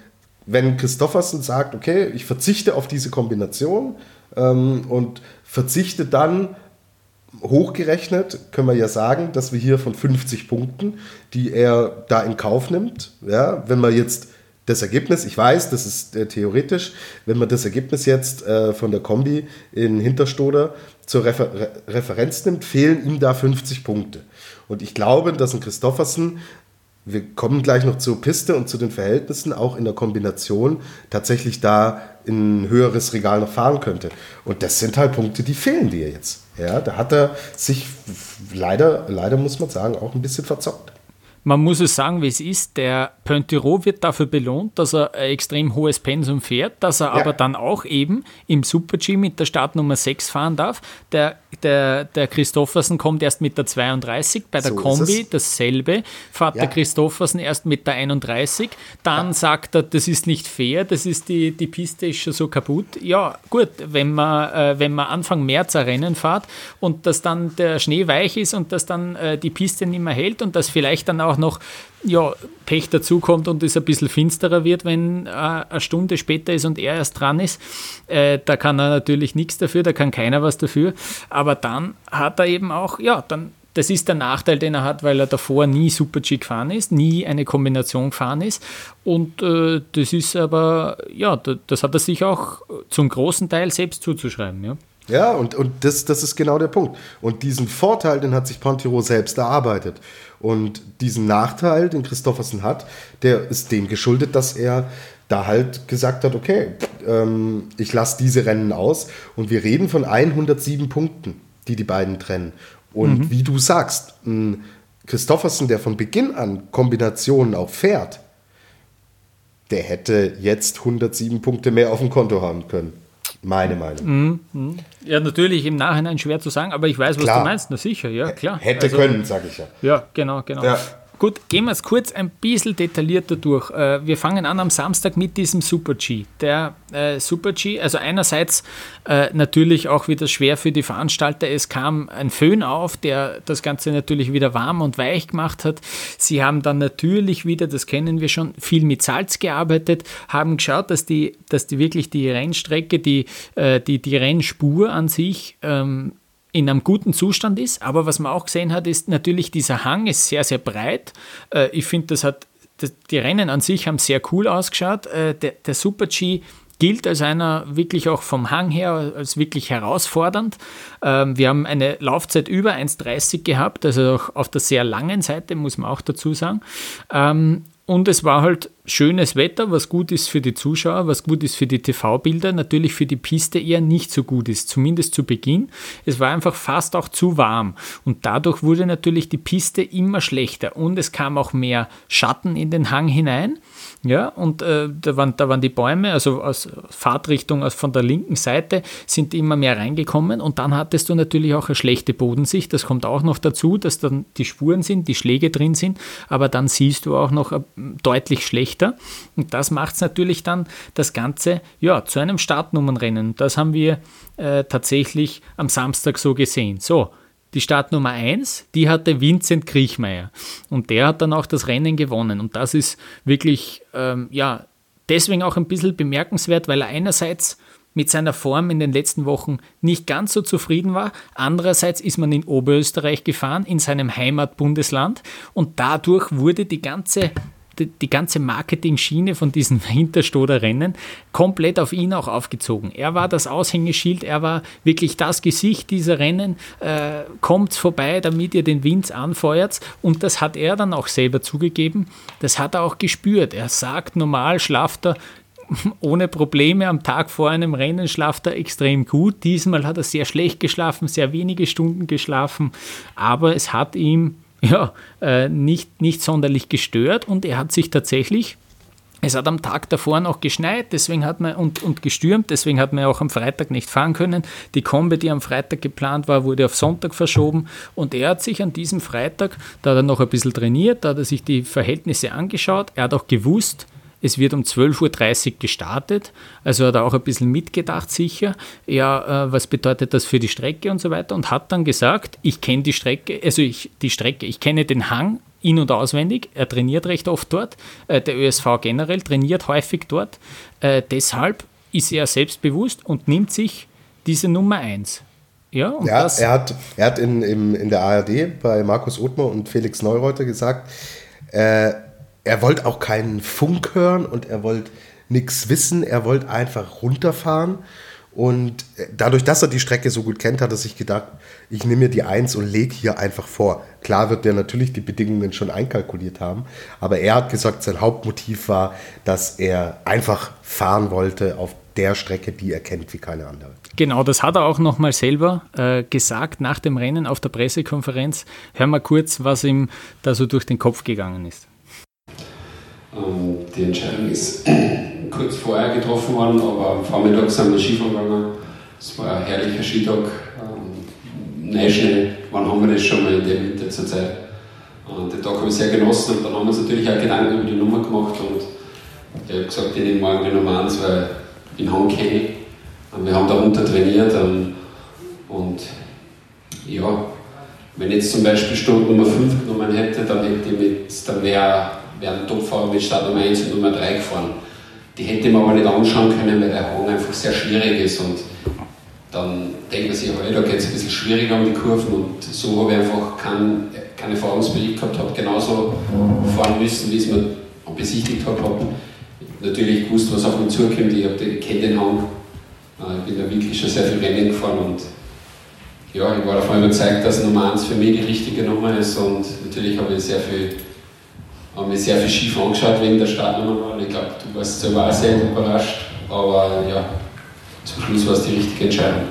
wenn Christoffersen sagt, okay, ich verzichte auf diese Kombination ähm, und verzichte dann hochgerechnet, können wir ja sagen, dass wir hier von 50 Punkten, die er da in Kauf nimmt, ja, wenn man jetzt das Ergebnis, ich weiß, das ist äh, theoretisch, wenn man das Ergebnis jetzt äh, von der Kombi in Hinterstoder zur Refer Referenz nimmt, fehlen ihm da 50 Punkte. Und ich glaube, dass ein Christoffersen, wir kommen gleich noch zur Piste und zu den Verhältnissen, auch in der Kombination tatsächlich da in ein höheres Regal noch fahren könnte. Und das sind halt Punkte, die fehlen dir jetzt. Ja, da hat er sich leider, leider muss man sagen, auch ein bisschen verzockt man muss es sagen, wie es ist. Der Pointiro wird dafür belohnt, dass er ein extrem hohes Pensum fährt, dass er ja. aber dann auch eben im Super-G mit der Startnummer 6 fahren darf. Der, der, der Christoffersen kommt erst mit der 32, bei der so Kombi dasselbe, fährt ja. der Christoffersen erst mit der 31. Dann ja. sagt er, das ist nicht fair, das ist die, die Piste ist schon so kaputt. Ja, gut, wenn man, äh, wenn man Anfang März ein Rennen fährt und dass dann der Schnee weich ist und dass dann äh, die Piste nicht mehr hält und dass vielleicht dann auch auch noch ja, Pech dazukommt und es ein bisschen finsterer wird, wenn äh, eine Stunde später ist und er erst dran ist. Äh, da kann er natürlich nichts dafür, da kann keiner was dafür. Aber dann hat er eben auch, ja, dann das ist der Nachteil, den er hat, weil er davor nie Super-G gefahren ist, nie eine Kombination gefahren ist. Und äh, das ist aber, ja, das hat er sich auch zum großen Teil selbst zuzuschreiben. Ja. Ja, und, und das, das ist genau der Punkt. Und diesen Vorteil, den hat sich Pontiro selbst erarbeitet. Und diesen Nachteil, den Christoffersen hat, der ist dem geschuldet, dass er da halt gesagt hat, okay, ähm, ich lasse diese Rennen aus. Und wir reden von 107 Punkten, die die beiden trennen. Und mhm. wie du sagst, ein Christoffersen, der von Beginn an Kombinationen auch fährt, der hätte jetzt 107 Punkte mehr auf dem Konto haben können. Meine Meinung. Mhm, mhm. Ja, natürlich im Nachhinein schwer zu sagen, aber ich weiß, was klar. du meinst. Na sicher, ja, klar. Hätte also, können, sage ich ja. Ja, genau, genau. Ja. Gut, gehen wir es kurz ein bisschen detaillierter durch. Äh, wir fangen an am Samstag mit diesem Super G. Der äh, Super G, also einerseits äh, natürlich auch wieder schwer für die Veranstalter. Es kam ein Föhn auf, der das Ganze natürlich wieder warm und weich gemacht hat. Sie haben dann natürlich wieder, das kennen wir schon, viel mit Salz gearbeitet, haben geschaut, dass die, dass die wirklich die Rennstrecke, die, die, die Rennspur an sich ähm, in einem guten Zustand ist. Aber was man auch gesehen hat, ist natürlich, dieser Hang ist sehr, sehr breit. Äh, ich finde, das hat, die Rennen an sich haben sehr cool ausgeschaut. Äh, der, der Super G gilt als einer wirklich auch vom Hang her als wirklich herausfordernd. Ähm, wir haben eine Laufzeit über 1,30 gehabt, also auch auf der sehr langen Seite, muss man auch dazu sagen. Ähm, und es war halt schönes Wetter, was gut ist für die Zuschauer, was gut ist für die TV-Bilder, natürlich für die Piste eher nicht so gut ist, zumindest zu Beginn. Es war einfach fast auch zu warm und dadurch wurde natürlich die Piste immer schlechter und es kam auch mehr Schatten in den Hang hinein. Ja, und äh, da, waren, da waren die Bäume, also aus Fahrtrichtung aus, von der linken Seite, sind immer mehr reingekommen und dann hattest du natürlich auch eine schlechte Bodensicht. Das kommt auch noch dazu, dass dann die Spuren sind, die Schläge drin sind, aber dann siehst du auch noch äh, deutlich schlechter. Und das macht es natürlich dann das Ganze ja, zu einem Startnummernrennen. Das haben wir äh, tatsächlich am Samstag so gesehen. So, die Startnummer 1, die hatte Vincent Kriechmeier. Und der hat dann auch das Rennen gewonnen. Und das ist wirklich, ähm, ja, deswegen auch ein bisschen bemerkenswert, weil er einerseits mit seiner Form in den letzten Wochen nicht ganz so zufrieden war. Andererseits ist man in Oberösterreich gefahren, in seinem Heimatbundesland. Und dadurch wurde die ganze die, die ganze Marketing-Schiene von diesen Hinterstoder Rennen komplett auf ihn auch aufgezogen. Er war das Aushängeschild, er war wirklich das Gesicht dieser Rennen. Äh, kommt vorbei, damit ihr den Wind anfeuert. Und das hat er dann auch selber zugegeben. Das hat er auch gespürt. Er sagt, normal schlaft er ohne Probleme am Tag vor einem Rennen schlaft er extrem gut. Diesmal hat er sehr schlecht geschlafen, sehr wenige Stunden geschlafen, aber es hat ihm ja, äh, nicht, nicht sonderlich gestört und er hat sich tatsächlich es hat am Tag davor noch geschneit, deswegen hat man und, und gestürmt, deswegen hat man auch am Freitag nicht fahren können. Die Kombi, die am Freitag geplant war, wurde auf Sonntag verschoben und er hat sich an diesem Freitag, da hat er noch ein bisschen trainiert, da hat er sich die Verhältnisse angeschaut, er hat auch gewusst, es wird um 12.30 Uhr gestartet, also hat er auch ein bisschen mitgedacht sicher, ja, äh, was bedeutet das für die Strecke und so weiter? Und hat dann gesagt, ich kenne die Strecke, also ich, die Strecke, ich kenne den Hang in- und auswendig, er trainiert recht oft dort, äh, der ÖSV generell trainiert häufig dort, äh, deshalb ist er selbstbewusst und nimmt sich diese Nummer 1. Ja, ja er hat, er hat in, in, in der ARD bei Markus Othmer und Felix Neureuter gesagt, äh, er wollte auch keinen Funk hören und er wollte nichts wissen. Er wollte einfach runterfahren. Und dadurch, dass er die Strecke so gut kennt, hat er sich gedacht, ich nehme mir die Eins und lege hier einfach vor. Klar wird der natürlich die Bedingungen schon einkalkuliert haben, aber er hat gesagt, sein Hauptmotiv war, dass er einfach fahren wollte auf der Strecke, die er kennt wie keine andere. Genau, das hat er auch nochmal selber äh, gesagt nach dem Rennen auf der Pressekonferenz. Hör mal kurz, was ihm da so durch den Kopf gegangen ist. Ähm, die Entscheidung ist kurz vorher getroffen worden, aber am Vormittag sind wir Skifahren gegangen. Es war ein herrlicher Skitag. Ähm, Neuschnee, wann haben wir das schon mal in der Winter zur Zeit? Und den Tag habe ich sehr genossen und dann haben wir uns natürlich auch Gedanken über die Nummer gemacht und ich habe gesagt, ich nehme morgen die Nummer 1, weil ich den Hang kenne. Und wir haben darunter trainiert ähm, und ja, wenn ich jetzt zum Beispiel Stunde Nummer 5 genommen hätte, dann hätte ich mit, dann wäre wären Topfahrer mit Startnummer 1 und Nummer 3 gefahren. Die hätte man aber nicht anschauen können, weil der Hang einfach sehr schwierig ist. Und dann denkt man sich, hey, da geht es ein bisschen schwieriger um die Kurven. Und so habe ich einfach keinen kein Erfahrungsbericht gehabt, habe genauso fahren müssen, wie ich es mir besichtigt habe. habe natürlich gewusst, was auf mich zukommt. Ich, ich kenne den Hang. Äh, ich bin da wirklich schon sehr viel Rennen gefahren und ja, ich war davon überzeugt, dass Nummer 1 für mich die richtige Nummer ist und natürlich habe ich sehr viel haben mir sehr viel schief angeschaut wegen der Startnummer. Ich glaube, du warst selber auch sehr überrascht, aber ja, zum Schluss war es die richtige Entscheidung.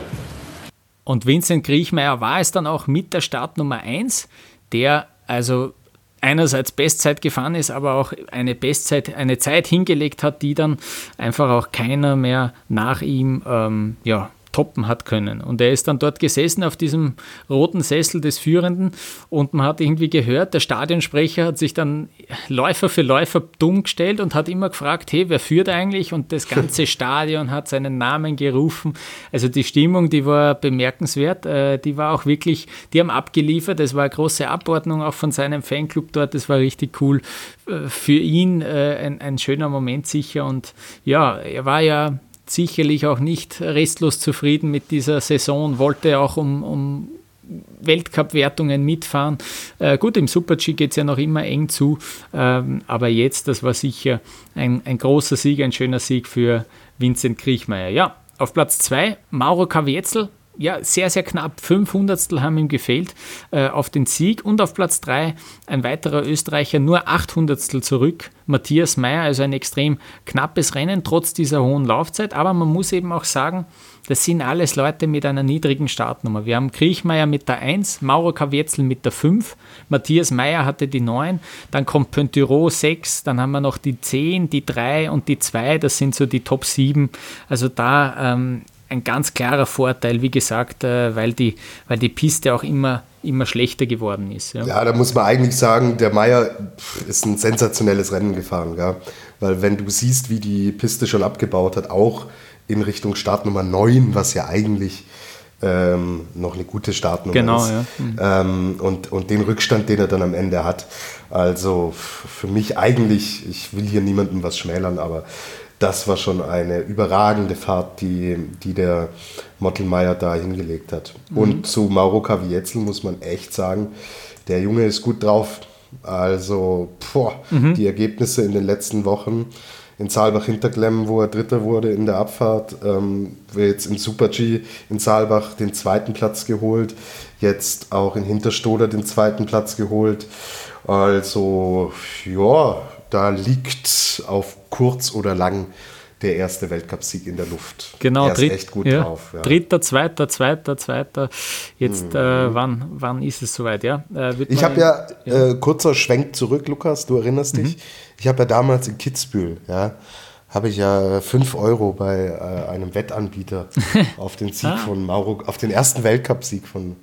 Und Vincent Griechmeier war es dann auch mit der Startnummer 1, der also einerseits Bestzeit gefahren ist, aber auch eine Bestzeit, eine Zeit hingelegt hat, die dann einfach auch keiner mehr nach ihm ähm, ja, toppen hat können. Und er ist dann dort gesessen auf diesem roten Sessel des Führenden und man hat irgendwie gehört, der Stadionsprecher hat sich dann Läufer für Läufer dumm gestellt und hat immer gefragt, hey, wer führt eigentlich? Und das ganze Stadion hat seinen Namen gerufen. Also die Stimmung, die war bemerkenswert. Äh, die war auch wirklich, die haben abgeliefert. Es war eine große Abordnung auch von seinem Fanclub dort. Das war richtig cool. Äh, für ihn äh, ein, ein schöner Moment sicher. Und ja, er war ja sicherlich auch nicht restlos zufrieden mit dieser Saison, wollte auch um, um Weltcup-Wertungen mitfahren. Äh, gut, im Super-G geht es ja noch immer eng zu, ähm, aber jetzt, das war sicher ein, ein großer Sieg, ein schöner Sieg für Vincent Kriechmeier. Ja, auf Platz 2 Mauro Kavietzel, ja, sehr, sehr knapp. Fünf Hundertstel haben ihm gefehlt äh, auf den Sieg. Und auf Platz 3 ein weiterer Österreicher, nur acht Hundertstel zurück. Matthias Meyer, also ein extrem knappes Rennen, trotz dieser hohen Laufzeit. Aber man muss eben auch sagen, das sind alles Leute mit einer niedrigen Startnummer. Wir haben Kriechmeier mit der 1, Mauro Kavietzel mit der 5, Matthias Meyer hatte die 9, dann kommt Pontiro 6, dann haben wir noch die 10, die 3 und die 2, das sind so die Top 7. Also da ähm, ein ganz klarer Vorteil, wie gesagt, äh, weil, die, weil die Piste auch immer, immer schlechter geworden ist. Ja. ja da muss man eigentlich sagen, der Meier ist ein sensationelles Rennen gefahren. Ja? Weil wenn du siehst, wie die Piste schon abgebaut hat, auch in Richtung Startnummer 9, was ja eigentlich ähm, noch eine gute Startnummer genau, ist. Ja. Mhm. Ähm, und, und den Rückstand, den er dann am Ende hat. Also für mich eigentlich, ich will hier niemandem was schmälern, aber das war schon eine überragende Fahrt, die, die der Mottelmeier da hingelegt hat. Mhm. Und zu Mauro Kavietzel muss man echt sagen, der Junge ist gut drauf. Also, boah, mhm. die Ergebnisse in den letzten Wochen in Saalbach Hinterklemmen, wo er Dritter wurde in der Abfahrt, ähm, jetzt im Super G in Saalbach den zweiten Platz geholt, jetzt auch in Hinterstoder den zweiten Platz geholt. Also, ja, da liegt auf kurz oder lang der erste Weltcupsieg in der Luft. Genau, er ist echt gut ja, drauf. Ja. Dritter, zweiter, zweiter, zweiter. Jetzt, mhm. äh, wann, wann ist es soweit? Ja, äh, ich habe ja, ja. Äh, kurzer Schwenk zurück, Lukas, du erinnerst dich. Mhm. Ich habe ja damals in Kitzbühel, ja, habe ich ja 5 Euro bei äh, einem Wettanbieter auf den Sieg ah. von Mauro, auf den ersten Weltcupsieg von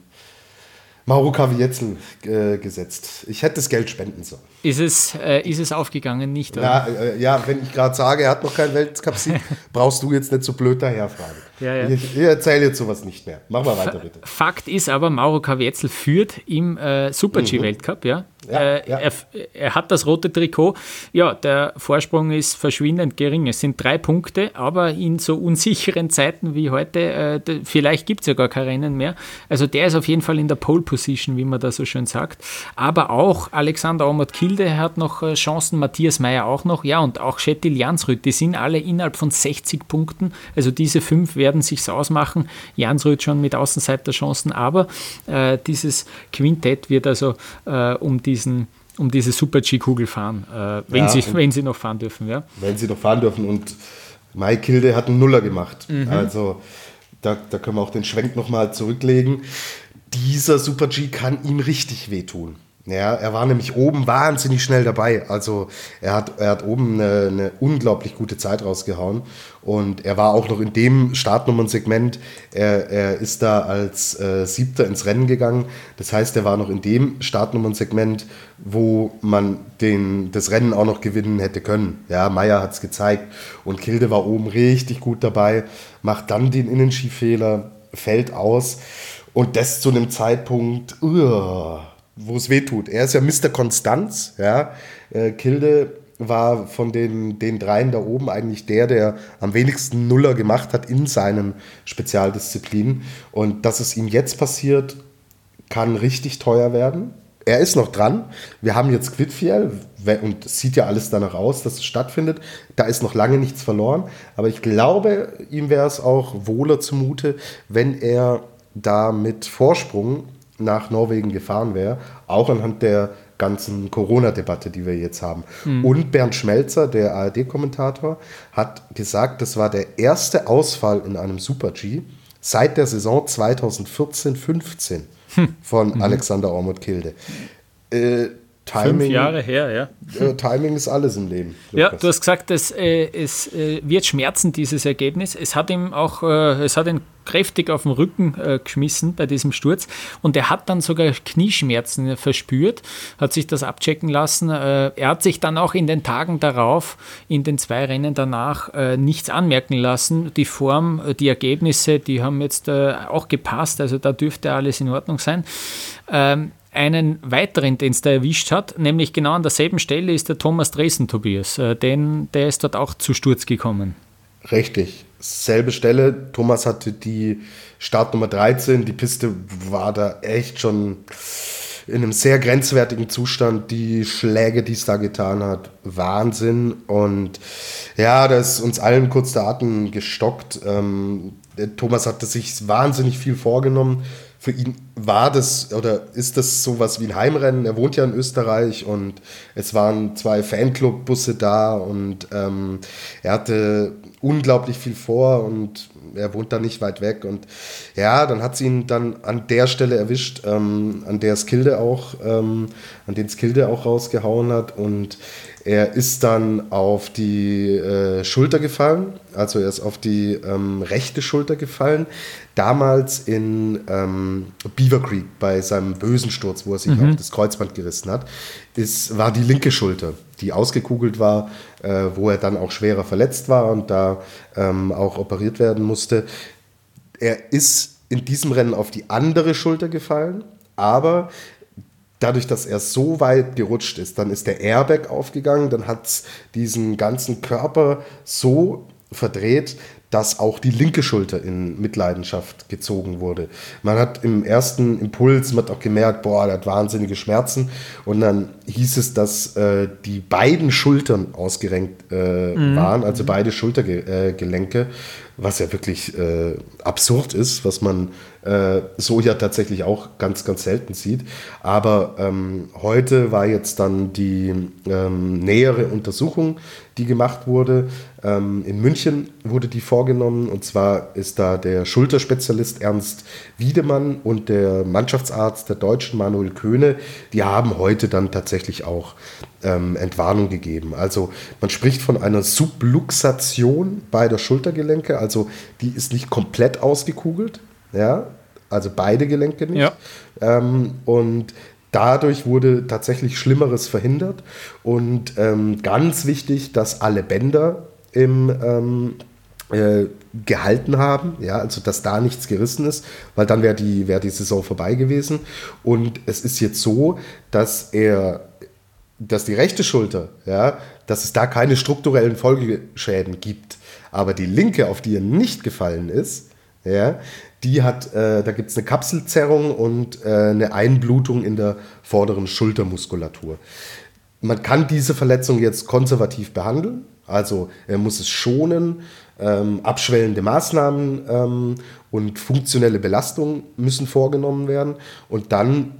Mauro Kavietzel äh, gesetzt. Ich hätte das Geld spenden sollen. Ist es, äh, ist es aufgegangen, nicht? Oder? Ja, äh, ja, wenn ich gerade sage, er hat noch keinen Weltcup-Sieg, brauchst du jetzt nicht so blöd daherfragen. Ja, ja. Ich, ich erzähle jetzt sowas nicht mehr. Mach mal weiter, bitte. Fakt ist aber, Mauro Kavietzel führt im äh, Super-G-Weltcup. Mhm. Ja? Ja, äh, ja. Er, er, hat das rote Trikot. Ja, der Vorsprung ist verschwindend gering. Es sind drei Punkte, aber in so unsicheren Zeiten wie heute, äh, vielleicht gibt es ja gar kein Rennen mehr. Also der ist auf jeden Fall in der Pole Position, wie man da so schön sagt. Aber auch Alexander Omot Kilde hat noch äh, Chancen, Matthias Meyer auch noch. Ja, und auch Schettil Jansrud, die sind alle innerhalb von 60 Punkten. Also diese fünf werden sich's ausmachen. Jansrud schon mit Außenseiterchancen, aber äh, dieses Quintett wird also äh, um die diesen, um diese Super-G-Kugel fahren, äh, wenn, ja, sie, wenn sie noch fahren dürfen. Ja? Wenn sie noch fahren dürfen. Und Mike Hilde hat einen Nuller gemacht. Mhm. Also da, da können wir auch den Schwenk nochmal zurücklegen. Dieser Super-G kann ihm richtig wehtun. Ja, er war nämlich oben wahnsinnig schnell dabei. Also er hat, er hat oben eine, eine unglaublich gute Zeit rausgehauen. Und er war auch noch in dem Startnummernsegment. Er, er ist da als äh, Siebter ins Rennen gegangen. Das heißt, er war noch in dem Startnummernsegment, wo man den, das Rennen auch noch gewinnen hätte können. Ja, Meyer hat es gezeigt. Und Kilde war oben richtig gut dabei, macht dann den Innenskifehler, fällt aus. Und das zu einem Zeitpunkt, uh, wo es weh tut. Er ist ja Mr. Konstanz, ja. Äh, Kilde war von den, den dreien da oben eigentlich der, der am wenigsten Nuller gemacht hat in seinen Spezialdisziplinen. Und dass es ihm jetzt passiert, kann richtig teuer werden. Er ist noch dran. Wir haben jetzt Quidfiel und es sieht ja alles danach aus, dass es stattfindet. Da ist noch lange nichts verloren. Aber ich glaube, ihm wäre es auch wohler zumute, wenn er da mit Vorsprung nach Norwegen gefahren wäre, auch anhand der ganzen Corona-Debatte, die wir jetzt haben. Mhm. Und Bernd Schmelzer, der ARD-Kommentator, hat gesagt, das war der erste Ausfall in einem Super-G seit der Saison 2014-15 hm. von mhm. Alexander Ormut Kilde. Äh, Timing, Fünf Jahre her, ja. Äh, Timing ist alles im Leben. Lukas. Ja, du hast gesagt, es, äh, es äh, wird schmerzen, dieses Ergebnis. Es hat ihm auch, äh, es hat ihn kräftig auf den Rücken äh, geschmissen bei diesem Sturz und er hat dann sogar Knieschmerzen verspürt, hat sich das abchecken lassen. Äh, er hat sich dann auch in den Tagen darauf, in den zwei Rennen danach, nichts anmerken lassen. Die Form, die Ergebnisse, die haben jetzt auch gepasst, also da dürfte alles in Ordnung sein. Ähm, einen weiteren, den es da erwischt hat, nämlich genau an derselben Stelle ist der Thomas Dresden, Tobias. Äh, den, der ist dort auch zu Sturz gekommen. Richtig, selbe Stelle. Thomas hatte die Startnummer 13. Die Piste war da echt schon in einem sehr grenzwertigen Zustand. Die Schläge, die es da getan hat, Wahnsinn. Und ja, da ist uns allen kurz der Atem gestockt. Ähm, Thomas hatte sich wahnsinnig viel vorgenommen für ihn war das oder ist das sowas wie ein Heimrennen. Er wohnt ja in Österreich und es waren zwei Fanclub-Busse da und ähm, er hatte unglaublich viel vor und er wohnt da nicht weit weg. Und ja, dann hat sie ihn dann an der Stelle erwischt, ähm, an der Skilde auch, ähm, an den Skilde auch rausgehauen hat. Und er ist dann auf die äh, Schulter gefallen, also er ist auf die ähm, rechte Schulter gefallen. Damals in ähm, Beaver Creek bei seinem bösen Sturz, wo er sich mhm. auf das Kreuzband gerissen hat, ist, war die linke Schulter, die ausgekugelt war, äh, wo er dann auch schwerer verletzt war und da ähm, auch operiert werden musste. Er ist in diesem Rennen auf die andere Schulter gefallen, aber dadurch, dass er so weit gerutscht ist, dann ist der Airbag aufgegangen, dann hat es diesen ganzen Körper so verdreht, dass auch die linke Schulter in Mitleidenschaft gezogen wurde. Man hat im ersten Impuls, man hat auch gemerkt, boah, der hat wahnsinnige Schmerzen. Und dann hieß es, dass äh, die beiden Schultern ausgerenkt äh, mhm. waren, also beide Schultergelenke, was ja wirklich äh, absurd ist, was man äh, so ja tatsächlich auch ganz, ganz selten sieht. Aber ähm, heute war jetzt dann die ähm, nähere Untersuchung, die gemacht wurde. Ähm, in München wurde die vorgenommen und zwar ist da der Schulterspezialist Ernst Wiedemann und der Mannschaftsarzt der Deutschen Manuel Köhne, die haben heute dann tatsächlich auch ähm, Entwarnung gegeben. Also man spricht von einer Subluxation beider Schultergelenke, also die ist nicht komplett ausgekugelt, ja, also beide Gelenke nicht. Ja. Ähm, und dadurch wurde tatsächlich Schlimmeres verhindert. Und ähm, ganz wichtig, dass alle Bänder im ähm, äh, gehalten haben, ja, also dass da nichts gerissen ist, weil dann wäre die, wär die Saison vorbei gewesen. Und es ist jetzt so, dass er, dass die rechte Schulter, ja, dass es da keine strukturellen Folgeschäden gibt. Aber die linke, auf die er nicht gefallen ist, ja, die hat, äh, da gibt es eine Kapselzerrung und äh, eine Einblutung in der vorderen Schultermuskulatur. Man kann diese Verletzung jetzt konservativ behandeln, also er muss es schonen, ähm, abschwellende Maßnahmen ähm, und funktionelle Belastungen müssen vorgenommen werden und dann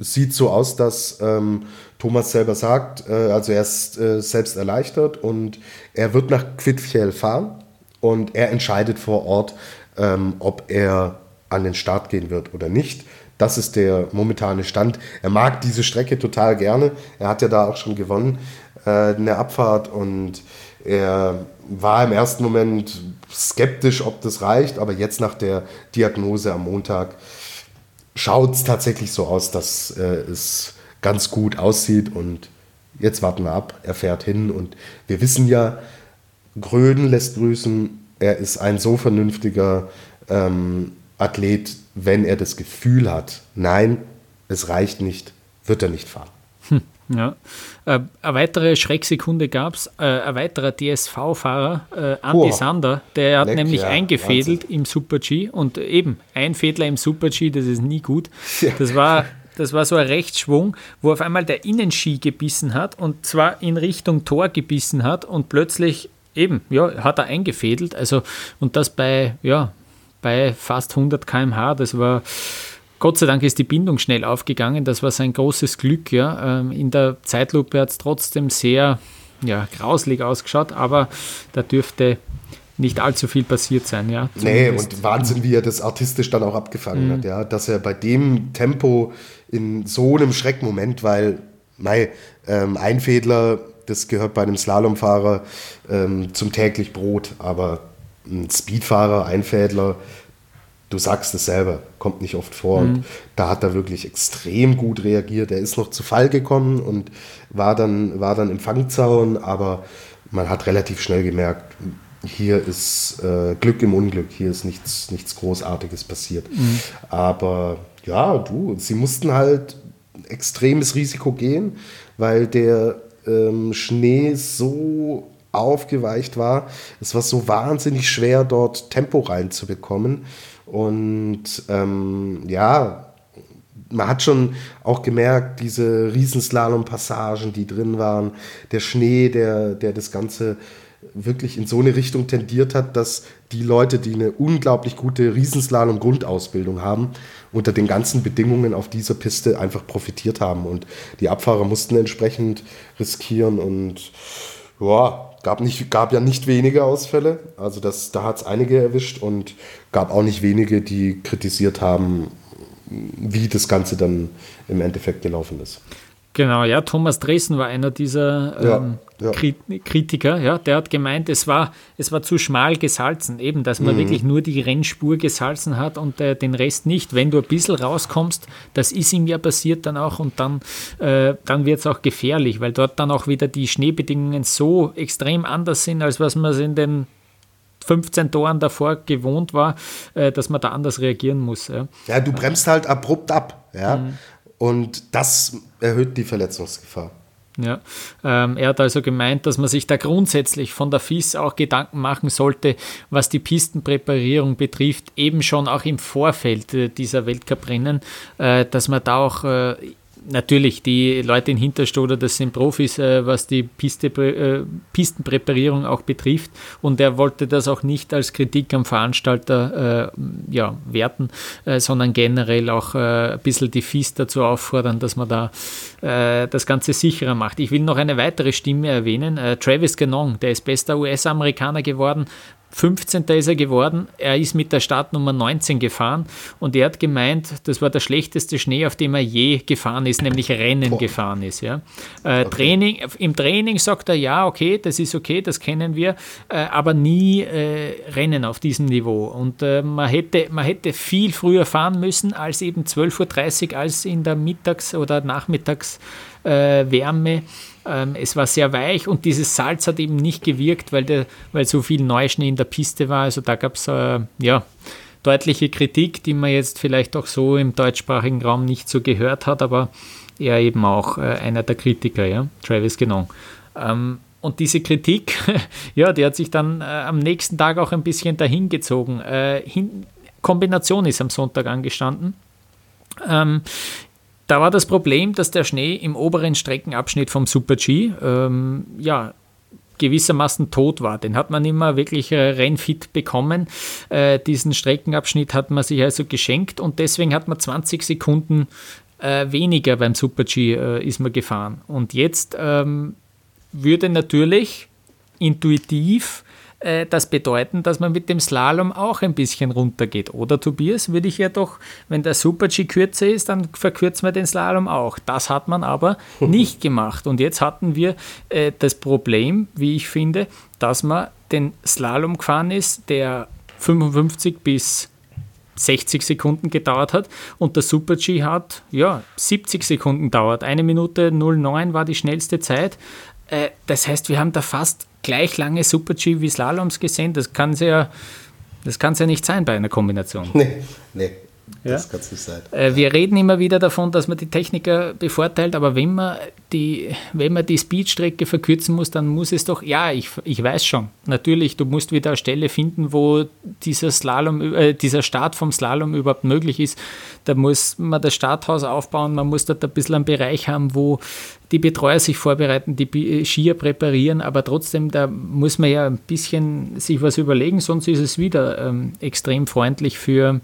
sieht so aus, dass ähm, Thomas selber sagt, äh, also er ist äh, selbst erleichtert und er wird nach Quidfjell fahren und er entscheidet vor Ort, ähm, ob er an den Start gehen wird oder nicht. Das ist der momentane Stand. Er mag diese Strecke total gerne. Er hat ja da auch schon gewonnen, äh, eine Abfahrt und er war im ersten Moment skeptisch, ob das reicht, aber jetzt nach der Diagnose am Montag schaut es tatsächlich so aus, dass äh, es ganz gut aussieht und jetzt warten wir ab. Er fährt hin und wir wissen ja, Gröden lässt grüßen, er ist ein so vernünftiger ähm, Athlet, wenn er das Gefühl hat, nein, es reicht nicht, wird er nicht fahren. Hm, ja. Äh, eine weitere Schrecksekunde gab es, äh, ein weiterer DSV-Fahrer, äh, Andy Sander, der hat Leck, nämlich ja, eingefädelt Wahnsinn. im Super-G und eben ein Fädler im Super-G, das ist nie gut. Das war das war so ein Rechtsschwung, wo auf einmal der Innenski gebissen hat und zwar in Richtung Tor gebissen hat und plötzlich eben, ja, hat er eingefädelt. Also, und das bei, ja, bei fast 100 km/h. Das war, Gott sei Dank ist die Bindung schnell aufgegangen. Das war sein großes Glück. Ja. Ähm, in der Zeitlupe hat es trotzdem sehr ja, grauslig ausgeschaut, aber da dürfte nicht allzu viel passiert sein, ja. Nee, und Wahnsinn, wie er das artistisch dann auch abgefangen Mhm. hat, ja. Dass er bei dem Tempo in so einem Schreckmoment, weil, mei, ähm, Einfädler, das gehört bei einem Slalomfahrer ähm, zum täglich Brot, aber ein Speedfahrer, Einfädler, du sagst es selber, kommt nicht oft vor. Mhm. Und da hat er wirklich extrem gut reagiert. Er ist noch zu Fall gekommen und war dann, war dann im Fangzaun, aber man hat relativ schnell gemerkt, hier ist äh, Glück im Unglück, hier ist nichts, nichts Großartiges passiert. Aber ja, du, sie mussten halt extremes Risiko gehen, weil der ähm, Schnee so aufgeweicht war. Es war so wahnsinnig schwer, dort Tempo reinzubekommen. Und ähm, ja, man hat schon auch gemerkt, diese Riesenslalom-Passagen, die drin waren, der Schnee, der, der das Ganze wirklich in so eine Richtung tendiert hat, dass die Leute, die eine unglaublich gute Riesenslalom-Grundausbildung haben, unter den ganzen Bedingungen auf dieser Piste einfach profitiert haben. Und die Abfahrer mussten entsprechend riskieren und ja, gab, nicht, gab ja nicht wenige Ausfälle. Also das, da hat es einige erwischt und gab auch nicht wenige, die kritisiert haben, wie das Ganze dann im Endeffekt gelaufen ist. Genau, ja, Thomas Dresen war einer dieser Ja, ähm, ja. Kri- Kritiker, ja, der hat gemeint, es war, es war zu schmal gesalzen, eben, dass man wirklich nur die Rennspur gesalzen hat und äh, den Rest nicht. Wenn du ein bisschen rauskommst, das ist ihm ja passiert dann auch und dann, äh, dann wird es auch gefährlich, weil dort dann auch wieder die Schneebedingungen so extrem anders sind, als was man es in den 15 Toren davor gewohnt war, äh, dass man da anders reagieren muss. Ja. Ja, du bremst halt abrupt ab, ja. Und das erhöht die Verletzungsgefahr. Ja, ähm, er hat also gemeint, dass man sich da grundsätzlich von der FIS auch Gedanken machen sollte, was die Pistenpräparierung betrifft, eben schon auch im Vorfeld äh, dieser Weltcuprennen, äh, dass man da auch äh, natürlich die Leute in Hinterstoder, das sind Profis, äh, was die Piste, äh, Pistenpräparierung auch betrifft. Und er wollte das auch nicht als Kritik am Veranstalter äh, ja, werten, äh, sondern generell auch äh, ein bisschen die FIS dazu auffordern, dass man da äh, das Ganze sicherer macht. Ich will noch eine weitere Stimme erwähnen, äh, Travis Ganong, der ist bester US-Amerikaner geworden, 15. ist er geworden. Er ist mit der Startnummer 19 gefahren und er hat gemeint, das war der schlechteste Schnee, auf dem er je gefahren ist, nämlich Rennen gefahren ist. Ja. Äh, Training, Im Training sagt er, ja, okay, das ist okay, das kennen wir, äh, aber nie äh, Rennen auf diesem Niveau. Und äh, man, hätte, man hätte viel früher fahren müssen als eben 12.30 Uhr, als in der Mittags- oder Nachmittagswärme. Äh, Wärme. Ähm, es war sehr weich und dieses Salz hat eben nicht gewirkt, weil, der, weil so viel Neuschnee in der Piste war. Also da gab es äh, ja, deutliche Kritik, die man jetzt vielleicht auch so im deutschsprachigen Raum nicht so gehört hat, aber er eben auch äh, einer der Kritiker, ja, Travis Genong. Ähm, und diese Kritik, ja, die hat sich dann äh, am nächsten Tag auch ein bisschen dahingezogen. Äh, Kombination ist am Sonntag angestanden. Ähm, da war das Problem, dass der Schnee im oberen Streckenabschnitt vom Super G ähm, ja, gewissermaßen tot war. Den hat man immer wirklich äh, rennfit bekommen. Äh, diesen Streckenabschnitt hat man sich also geschenkt und deswegen hat man 20 Sekunden äh, weniger beim Super G äh, ist man gefahren. Und jetzt ähm, würde natürlich intuitiv äh, das bedeuten, dass man mit dem Slalom auch ein bisschen runtergeht. Oder Tobias, würde ich ja doch, wenn der Super-G kürzer ist, dann verkürzt man den Slalom auch. Das hat man aber nicht gemacht. Und jetzt hatten wir äh, das Problem, wie ich finde, dass man den Slalom gefahren ist, der 55 bis 60 Sekunden gedauert hat und der Super G hat ja 70 Sekunden dauert. Eine Minute 09 war die schnellste Zeit. Äh, das heißt, wir haben da fast gleich lange Super G wie Slaloms gesehen. Das kann ja, das kann's ja nicht sein bei einer Kombination. Nee, nee, das Ja. kann es nicht sein. Äh, wir reden immer wieder davon, dass man die Techniker bevorteilt, aber wenn man die, wenn man die Speedstrecke verkürzen muss, dann muss es doch, ja, ich, ich weiß schon, natürlich, du musst wieder eine Stelle finden, wo dieser Slalom, äh, dieser Start vom Slalom überhaupt möglich ist. Da muss man das Starthaus aufbauen, man muss dort ein bisschen einen Bereich haben, wo die Betreuer sich vorbereiten, die Bi- Skier präparieren, aber trotzdem, da muss man ja ein bisschen sich was überlegen, sonst ist es wieder ähm, extrem freundlich für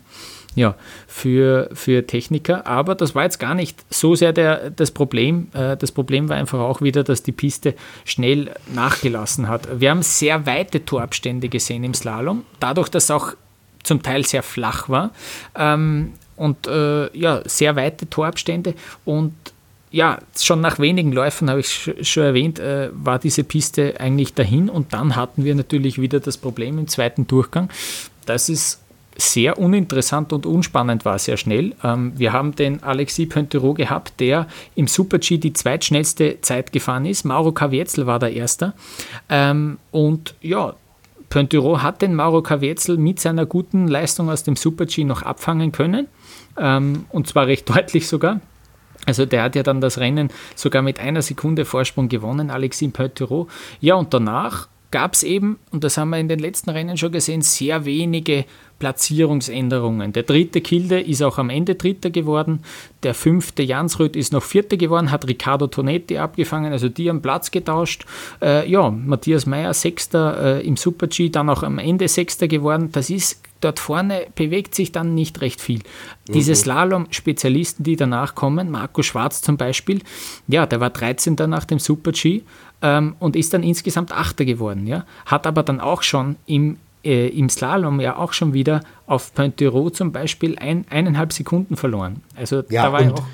ja, für, für Techniker. Aber das war jetzt gar nicht so sehr der, das Problem. Äh, das Problem war einfach auch wieder, dass die Piste schnell nachgelassen hat. Wir haben sehr weite Torabstände gesehen im Slalom, dadurch, dass auch zum Teil sehr flach war ähm, und äh, ja, sehr weite Torabstände und ja, schon nach wenigen Läufen, habe ich schon erwähnt, äh, war diese Piste eigentlich dahin und dann hatten wir natürlich wieder das Problem im zweiten Durchgang. Das ist sehr uninteressant und unspannend war sehr schnell. Ähm, wir haben den Alexis Pointerot gehabt, der im Super-G die zweitschnellste Zeit gefahren ist. Mauro Kavietzel war der Erste. Ähm, und ja, Pointerot hat den Mauro Kavietzel mit seiner guten Leistung aus dem Super-G noch abfangen können. Ähm, und zwar recht deutlich sogar. Also der hat ja dann das Rennen sogar mit einer Sekunde Vorsprung gewonnen, Alexis Pointerot. Ja, und danach gab es eben, und das haben wir in den letzten Rennen schon gesehen, sehr wenige Platzierungsänderungen. Der dritte Kilde ist auch am Ende Dritter geworden. Der fünfte Jansrud ist noch Vierter geworden, hat Riccardo Tonetti abgefangen, also die haben Platz getauscht. Äh, ja, Matthias Meyer Sechster äh, im Super-G, dann auch am Ende Sechster geworden. Das ist dort vorne bewegt sich dann nicht recht viel. Mhm. Diese Slalom-Spezialisten, die danach kommen, Marco Schwarz zum Beispiel, ja, der war 13. nach dem Super-G ähm, und ist dann insgesamt Achter geworden. Ja? Hat aber dann auch schon im äh, im Slalom ja auch schon wieder auf Pointerot zum Beispiel ein, eineinhalb Sekunden verloren. Also ja, da war und, auch,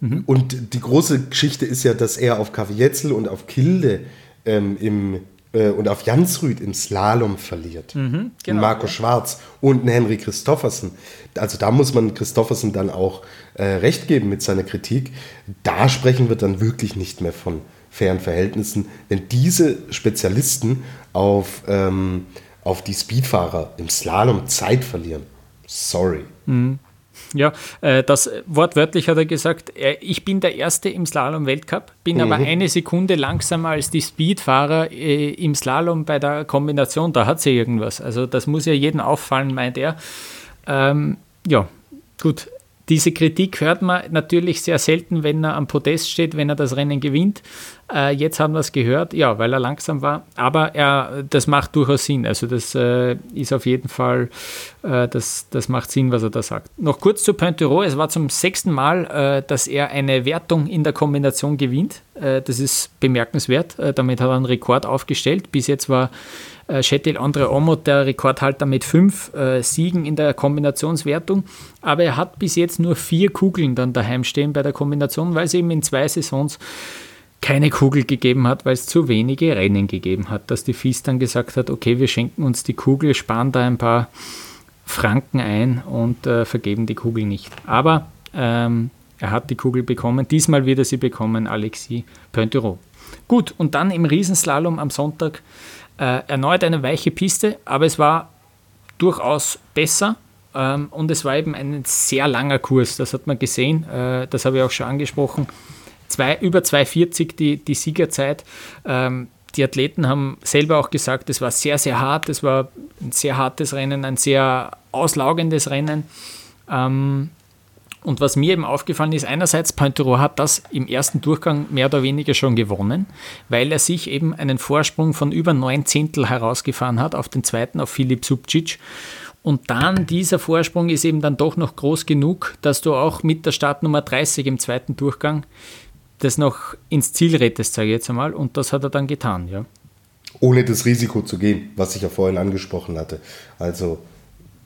mhm. und die große Geschichte ist ja, dass er auf Kavietzel und auf Kilde ähm, im, äh, und auf Jansrüd im Slalom verliert. Mhm, genau, Marco ja. Schwarz und Henry Christoffersen. Also da muss man Christoffersen dann auch äh, recht geben mit seiner Kritik. Da sprechen wir dann wirklich nicht mehr von fairen Verhältnissen, wenn diese Spezialisten auf ähm, auf die Speedfahrer im Slalom Zeit verlieren. Sorry. Mhm. Ja, äh, das wortwörtlich hat er gesagt, ich bin der Erste im Slalom-Weltcup, bin mhm. aber eine Sekunde langsamer als die Speedfahrer äh, im Slalom bei der Kombination, da hat sie irgendwas. Also das muss ja jedem auffallen, meint er. Ähm, ja, gut, diese Kritik hört man natürlich sehr selten, wenn er am Podest steht, wenn er das Rennen gewinnt. Äh, jetzt haben wir es gehört, ja, weil er langsam war. Aber er, das macht durchaus Sinn. Also das äh, ist auf jeden Fall, äh, das, das macht Sinn, was er da sagt. Noch kurz zu Pointerot. Es war zum sechsten Mal, äh, dass er eine Wertung in der Kombination gewinnt. Äh, das ist bemerkenswert. Äh, damit hat er einen Rekord aufgestellt. Bis jetzt war Shetil Andre Omot der Rekordhalter mit fünf äh, Siegen in der Kombinationswertung. Aber er hat bis jetzt nur vier Kugeln dann daheim stehen bei der Kombination, weil es eben in zwei Saisons keine Kugel gegeben hat, weil es zu wenige Rennen gegeben hat, dass die FIS dann gesagt hat, okay, wir schenken uns die Kugel, sparen da ein paar Franken ein und äh, vergeben die Kugel nicht. Aber ähm, er hat die Kugel bekommen. Diesmal wird er sie bekommen, Alexis Pointerot. Gut, und dann im Riesenslalom am Sonntag äh, erneut eine weiche Piste, aber es war durchaus besser ähm, und es war eben ein sehr langer Kurs, das hat man gesehen, äh, das habe ich auch schon angesprochen. Zwei, über 2,40 die, die Siegerzeit. Ähm, die Athleten haben selber auch gesagt, es war sehr, sehr hart, es war ein sehr hartes Rennen, ein sehr auslaugendes Rennen. Ähm, und was mir eben aufgefallen ist, einerseits Pointero hat das im ersten Durchgang mehr oder weniger schon gewonnen, weil er sich eben einen Vorsprung von über neun Zehntel herausgefahren hat auf den zweiten, auf Filip Subcic. Und dann dieser Vorsprung ist eben dann doch noch groß genug, dass du auch mit der Startnummer 30 im zweiten Durchgang das noch ins Ziel rettest, sage ich jetzt einmal. Und das hat er dann getan, ja. Ohne das Risiko zu gehen, was ich ja vorhin angesprochen hatte. Also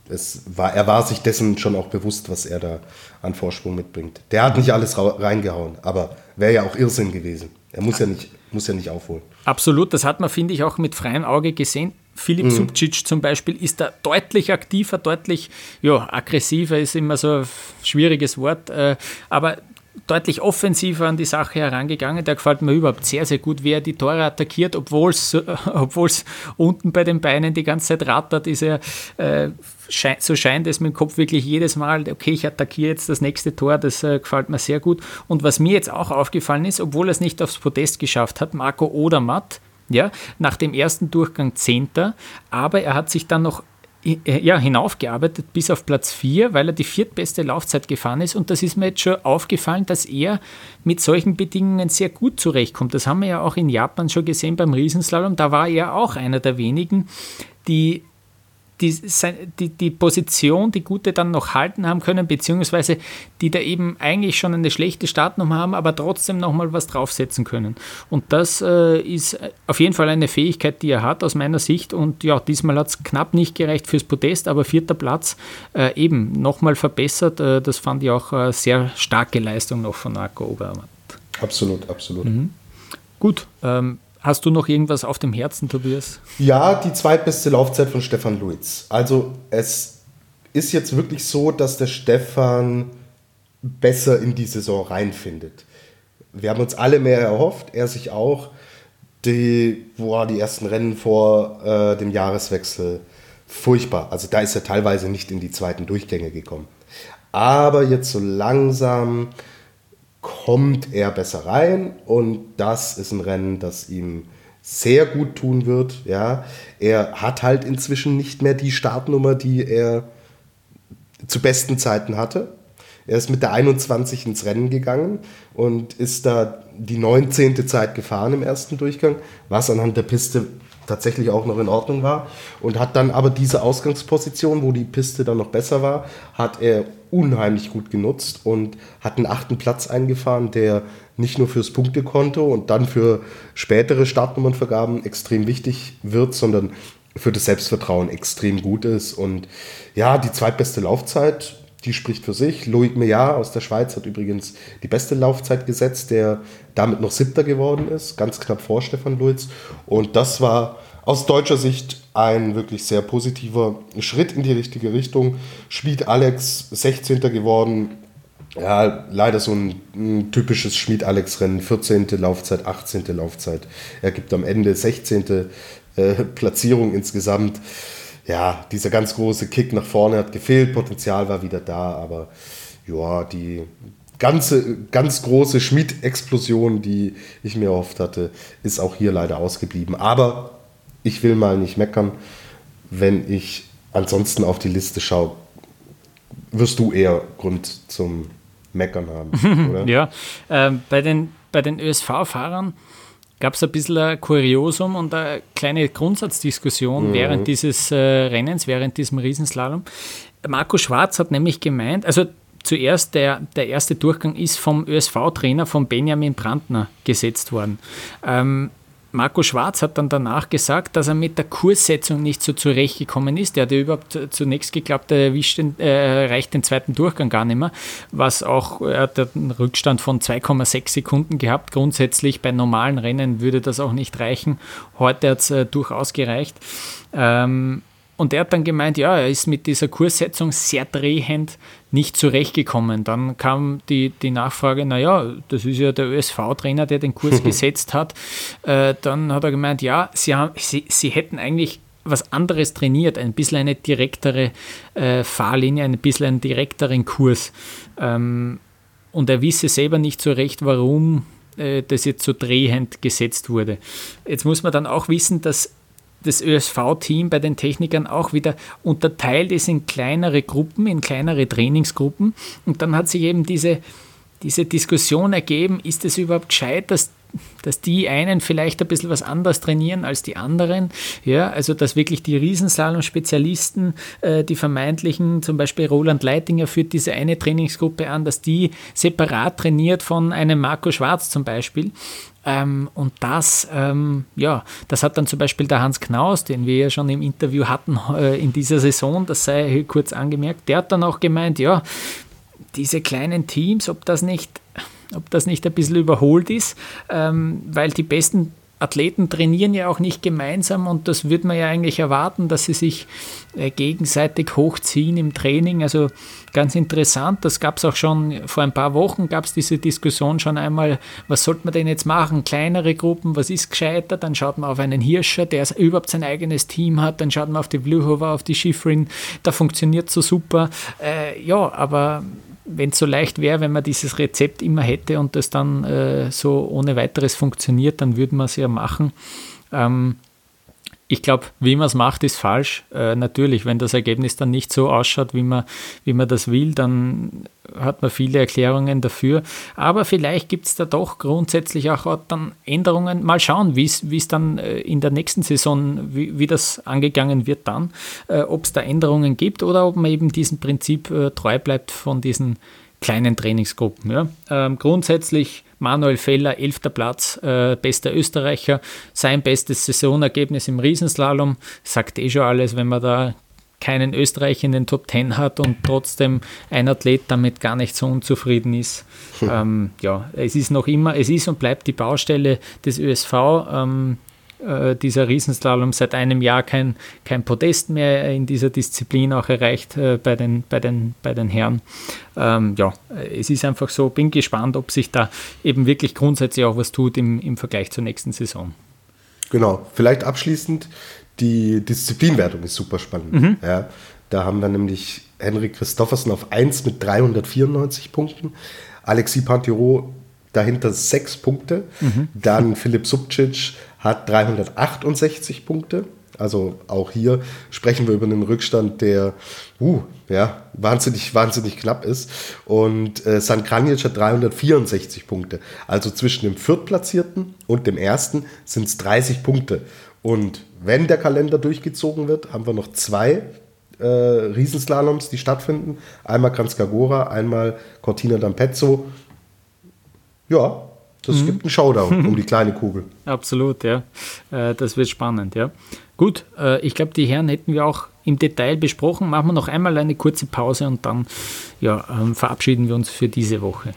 es war, er war sich dessen schon auch bewusst, was er da an Vorsprung mitbringt. Der hat nicht alles reingehauen, aber wäre ja auch Irrsinn gewesen. Er muss ja nicht, muss ja nicht aufholen. Absolut, das hat man, finde ich, auch mit freiem Auge gesehen. Philipp mhm. Subcic zum Beispiel ist da deutlich aktiver, deutlich ja, aggressiver, ist immer so ein schwieriges Wort, äh, aber deutlich offensiver an die Sache herangegangen. Der gefällt mir überhaupt sehr, sehr gut, wie er die Tore attackiert, obwohl es unten bei den Beinen die ganze Zeit rattert, ist er, äh, so scheint es mit dem Kopf wirklich jedes Mal, okay, ich attackiere jetzt das nächste Tor, das äh, gefällt mir sehr gut. Und was mir jetzt auch aufgefallen ist, obwohl er es nicht aufs Podest geschafft hat, Marco Odermatt, ja, nach dem ersten Durchgang Zehnter, aber er hat sich dann noch ja, hinaufgearbeitet bis auf Platz 4, weil er die viertbeste Laufzeit gefahren ist. Und das ist mir jetzt schon aufgefallen, dass er mit solchen Bedingungen sehr gut zurechtkommt. Das haben wir ja auch in Japan schon gesehen beim Riesenslalom. Da war er auch einer der wenigen, die die, die, die Position, die gute dann noch halten haben können, beziehungsweise die da eben eigentlich schon eine schlechte Startnummer haben, aber trotzdem nochmal was draufsetzen können. Und das äh, ist auf jeden Fall eine Fähigkeit, die er hat aus meiner Sicht. Und ja, diesmal hat es knapp nicht gereicht fürs Podest, aber vierter Platz äh, eben nochmal verbessert. Äh, das fand ich auch eine sehr starke Leistung noch von Marco Obermann. Absolut, absolut. Mhm. Gut, ähm, Hast du noch irgendwas auf dem Herzen, Tobias? Ja, die zweitbeste Laufzeit von Stefan Luiz. Also es ist jetzt wirklich so, dass der Stefan besser in die Saison reinfindet. Wir haben uns alle mehr erhofft, er sich auch. Die, boah, die ersten Rennen vor äh, dem Jahreswechsel, furchtbar. Also da ist er teilweise nicht in die zweiten Durchgänge gekommen. Aber jetzt so langsam kommt er besser rein und das ist ein Rennen, das ihm sehr gut tun wird. Ja, er hat halt inzwischen nicht mehr die Startnummer, die er zu besten Zeiten hatte. Er ist mit der 21 ins Rennen gegangen und ist da die 19. Zeit gefahren im ersten Durchgang, was anhand der Piste tatsächlich auch noch in Ordnung war und hat dann aber diese Ausgangsposition, wo die Piste dann noch besser war, hat er unheimlich gut genutzt und hat einen achten Platz eingefahren, der nicht nur fürs Punktekonto und dann für spätere Startnummernvergaben extrem wichtig wird, sondern für das Selbstvertrauen extrem gut ist. Und ja, die zweitbeste Laufzeit, die spricht für sich. Loic Meillard aus der Schweiz hat übrigens die beste Laufzeit gesetzt, der damit noch siebter geworden ist, ganz knapp vor Stefan Luiz. Und das war aus deutscher Sicht ein wirklich sehr positiver Schritt in die richtige Richtung. Schmied Alex 16. geworden. Ja, leider so ein, ein typisches Schmied-Alex-Rennen. 14. Laufzeit, 18. Laufzeit. Er gibt am Ende 16. Äh, Platzierung insgesamt. Ja, dieser ganz große Kick nach vorne hat gefehlt. Potenzial war wieder da, aber ja, die ganze, ganz große Schmied-Explosion, die ich mir erhofft hatte, ist auch hier leider ausgeblieben. Aber ich will mal nicht meckern. Wenn ich ansonsten auf die Liste schaue, wirst du eher Grund zum Meckern haben, oder? ja, äh, bei den, bei den ÖSV-Fahrern gab es ein bisschen ein Kuriosum und eine kleine Grundsatzdiskussion mhm. während dieses äh, Rennens, während diesem Riesenslalom. Marco Schwarz hat nämlich gemeint, also zuerst der, der erste Durchgang ist vom ÖSV-Trainer von Benjamin Brandner gesetzt worden. Ähm, Marco Schwarz hat dann danach gesagt, dass er mit der Kurssetzung nicht so zurechtgekommen ist. Er hatte überhaupt zunächst geglaubt, er erwischt den, äh, erreicht den zweiten Durchgang gar nicht mehr, was auch, er hat einen Rückstand von 2,6 Sekunden gehabt. Grundsätzlich bei normalen Rennen würde das auch nicht reichen. Heute hat es äh, durchaus gereicht. Ähm, und er hat dann gemeint, ja, er ist mit dieser Kurssetzung sehr drehend nicht zurechtgekommen. Dann kam die, die Nachfrage, naja, das ist ja der ÖSV-Trainer, der den Kurs gesetzt hat. Äh, dann hat er gemeint, ja, sie, haben, sie, sie hätten eigentlich was anderes trainiert, ein bisschen eine direktere äh, Fahrlinie, ein bisschen einen direkteren Kurs. Ähm, und er wisse selber nicht so recht, warum äh, das jetzt so drehend gesetzt wurde. Jetzt muss man dann auch wissen, dass das ÖSV-Team bei den Technikern auch wieder unterteilt ist in kleinere Gruppen, in kleinere Trainingsgruppen. Und dann hat sich eben diese, diese Diskussion ergeben, ist es überhaupt gescheit, dass dass die einen vielleicht ein bisschen was anders trainieren als die anderen. Ja, also dass wirklich die Riesenslalom-Spezialisten, äh, die vermeintlichen, zum Beispiel Roland Leitinger führt diese eine Trainingsgruppe an, dass die separat trainiert von einem Marco Schwarz zum Beispiel. Ähm, und das, ähm, ja, das hat dann zum Beispiel der Hans Knaus, den wir ja schon im Interview hatten äh, in dieser Saison, das sei kurz angemerkt, der hat dann auch gemeint, ja, diese kleinen Teams, ob das nicht, ob das nicht ein bisschen überholt ist, ähm, weil die besten Athleten trainieren ja auch nicht gemeinsam und das würde man ja eigentlich erwarten, dass sie sich äh, gegenseitig hochziehen im Training. Also ganz interessant, das gab es auch schon vor ein paar Wochen, gab es diese Diskussion schon einmal, was sollte man denn jetzt machen? Kleinere Gruppen, was ist gescheiter? Dann schaut man auf einen Hirscher, der überhaupt sein eigenes Team hat, dann schaut man auf die Bluhover, auf die Schifrin, da funktioniert so super. Äh, ja, aber wenn es so leicht wäre, wenn man dieses Rezept immer hätte und das dann äh, so ohne weiteres funktioniert, dann würde man es ja machen. Ähm, ich glaube, wie man es macht, ist falsch. Äh, natürlich, wenn das Ergebnis dann nicht so ausschaut, wie man, wie man das will, dann hat man viele Erklärungen dafür. Aber vielleicht gibt es da doch grundsätzlich auch dann Änderungen. Mal schauen, wie es dann äh, in der nächsten Saison, wie, wie das angegangen wird dann, äh, ob es da Änderungen gibt oder ob man eben diesem Prinzip äh, treu bleibt von diesen kleinen Trainingsgruppen. Ja. Ähm, grundsätzlich Manuel Feller, elfter Platz, äh, bester Österreicher, sein bestes Saisonergebnis im Riesenslalom, sagt eh schon alles, wenn man da keinen Österreicher in den Top 10 hat und trotzdem ein Athlet damit gar nicht so unzufrieden ist. Hm. Ähm, ja, es ist noch immer, es ist und bleibt die Baustelle des ÖSV. Ähm, äh, dieser Riesenslalom seit einem Jahr kein, kein Podest mehr in dieser Disziplin auch erreicht äh, bei, den, bei, den, bei den Herren. Ähm, ja, es ist einfach so, bin gespannt, ob sich da eben wirklich grundsätzlich auch was tut im, im Vergleich zur nächsten Saison. Genau, vielleicht abschließend, die Disziplinwertung ist super spannend. Mhm. Ja, da haben wir nämlich Henrik Christoffersen auf 1 mit 394 Punkten, Alexis Pantiro dahinter 6 Punkte, mhm. dann Philipp Subcic hat 368 Punkte. Also auch hier sprechen wir über einen Rückstand, der uh, ja, wahnsinnig, wahnsinnig knapp ist. Und äh, San Kranjic hat 364 Punkte. Also zwischen dem Viertplatzierten und dem Ersten sind es 30 Punkte. Und wenn der Kalender durchgezogen wird, haben wir noch zwei äh, Riesenslaloms, die stattfinden. Einmal Kranzkagora, einmal Cortina d'Ampezzo. Ja, das mhm. gibt einen Showdown um die kleine Kugel. Absolut, ja. Äh, das wird spannend, ja. Gut, äh, ich glaube, die Herren hätten wir auch im Detail besprochen. Machen wir noch einmal eine kurze Pause und dann ja, ähm, verabschieden wir uns für diese Woche.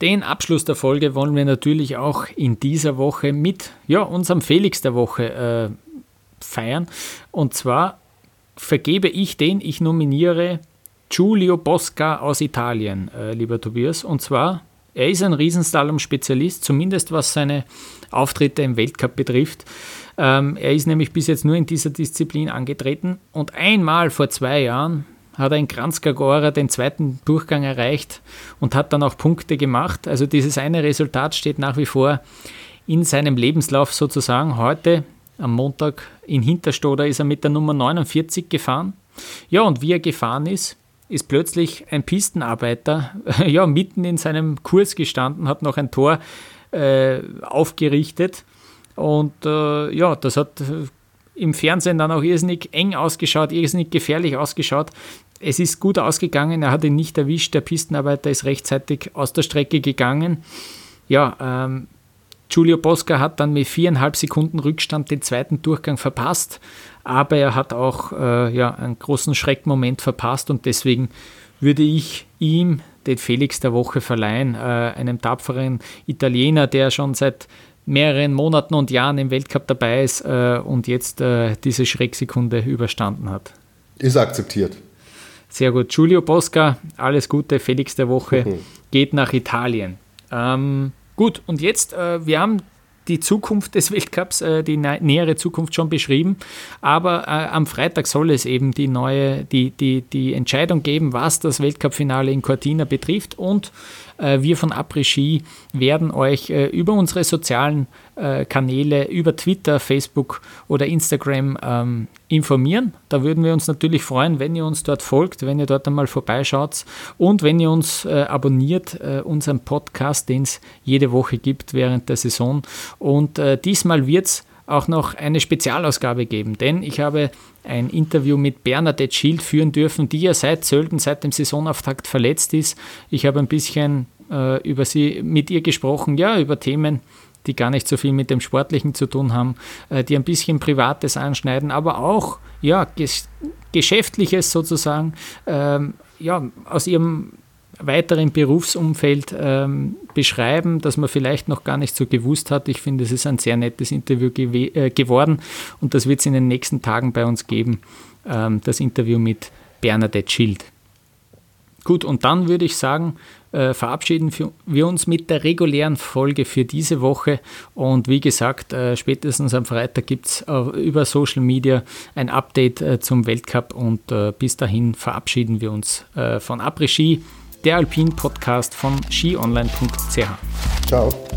Den Abschluss der Folge wollen wir natürlich auch in dieser Woche mit ja, unserem Felix der Woche äh, feiern. Und zwar vergebe ich den, ich nominiere Giulio Bosca aus Italien, äh, lieber Tobias. Und zwar, er ist ein Riesenslalom-Spezialist, zumindest was seine Auftritte im Weltcup betrifft. Ähm, er ist nämlich bis jetzt nur in dieser Disziplin angetreten und einmal vor zwei Jahren hat er in Kranzkagora den zweiten Durchgang erreicht und hat dann auch Punkte gemacht. Also dieses eine Resultat steht nach wie vor in seinem Lebenslauf sozusagen. Heute am Montag in Hinterstoder ist er mit der Nummer 49 gefahren. Ja, und wie er gefahren ist, ist plötzlich ein Pistenarbeiter ja, mitten in seinem Kurs gestanden, hat noch ein Tor äh, aufgerichtet. Und äh, ja, das hat im Fernsehen dann auch irrsinnig eng ausgeschaut, irrsinnig gefährlich ausgeschaut. Es ist gut ausgegangen, er hat ihn nicht erwischt, der Pistenarbeiter ist rechtzeitig aus der Strecke gegangen. Ja, ähm, Giulio Bosca hat dann mit viereinhalb Sekunden Rückstand den zweiten Durchgang verpasst, aber er hat auch äh, ja, einen großen Schreckmoment verpasst und deswegen würde ich ihm den Felix der Woche verleihen, äh, einem tapferen Italiener, der schon seit mehreren Monaten und Jahren im Weltcup dabei ist äh, und jetzt äh, diese Schrecksekunde überstanden hat. Ist akzeptiert. Sehr gut. Giulio Bosca, alles Gute. Felix der Woche mhm. geht nach Italien. Ähm, gut, und jetzt, äh, wir haben die Zukunft des Weltcups, äh, die nähere Zukunft schon beschrieben. Aber äh, am Freitag soll es eben die neue, die, die, die Entscheidung geben, was das Weltcup-Finale in Cortina betrifft. Und äh, wir von Après-Ski werden euch äh, über unsere sozialen Kanäle, über Twitter, Facebook oder Instagram ähm, informieren. Da würden wir uns natürlich freuen, wenn ihr uns dort folgt, wenn ihr dort einmal vorbeischaut und wenn ihr uns äh, abonniert, äh, unseren Podcast, den es jede Woche gibt während der Saison. Und äh, diesmal wird es auch noch eine Spezialausgabe geben, denn ich habe ein Interview mit Bernadette Schild führen dürfen, die ja seit Sölden, seit dem Saisonauftakt verletzt ist. Ich habe ein bisschen äh, über sie mit ihr gesprochen, ja, über Themen, die gar nicht so viel mit dem Sportlichen zu tun haben, äh, die ein bisschen Privates anschneiden, aber auch ja, ges Geschäftliches sozusagen, ähm, ja, aus ihrem weiteren Berufsumfeld ähm, beschreiben, das man vielleicht noch gar nicht so gewusst hat. Ich finde, es ist ein sehr nettes Interview gew äh, geworden und das wird es in den nächsten Tagen bei uns geben, ähm, das Interview mit Bernadette Schild. Gut, und dann würde ich sagen, äh, verabschieden wir uns mit der regulären Folge für diese Woche. Und wie gesagt, äh, spätestens am Freitag gibt es äh, über Social Media ein Update äh, zum Weltcup. Und äh, bis dahin verabschieden wir uns von Après-Ski der Alpin Podcast von skionline.ch. Ciao.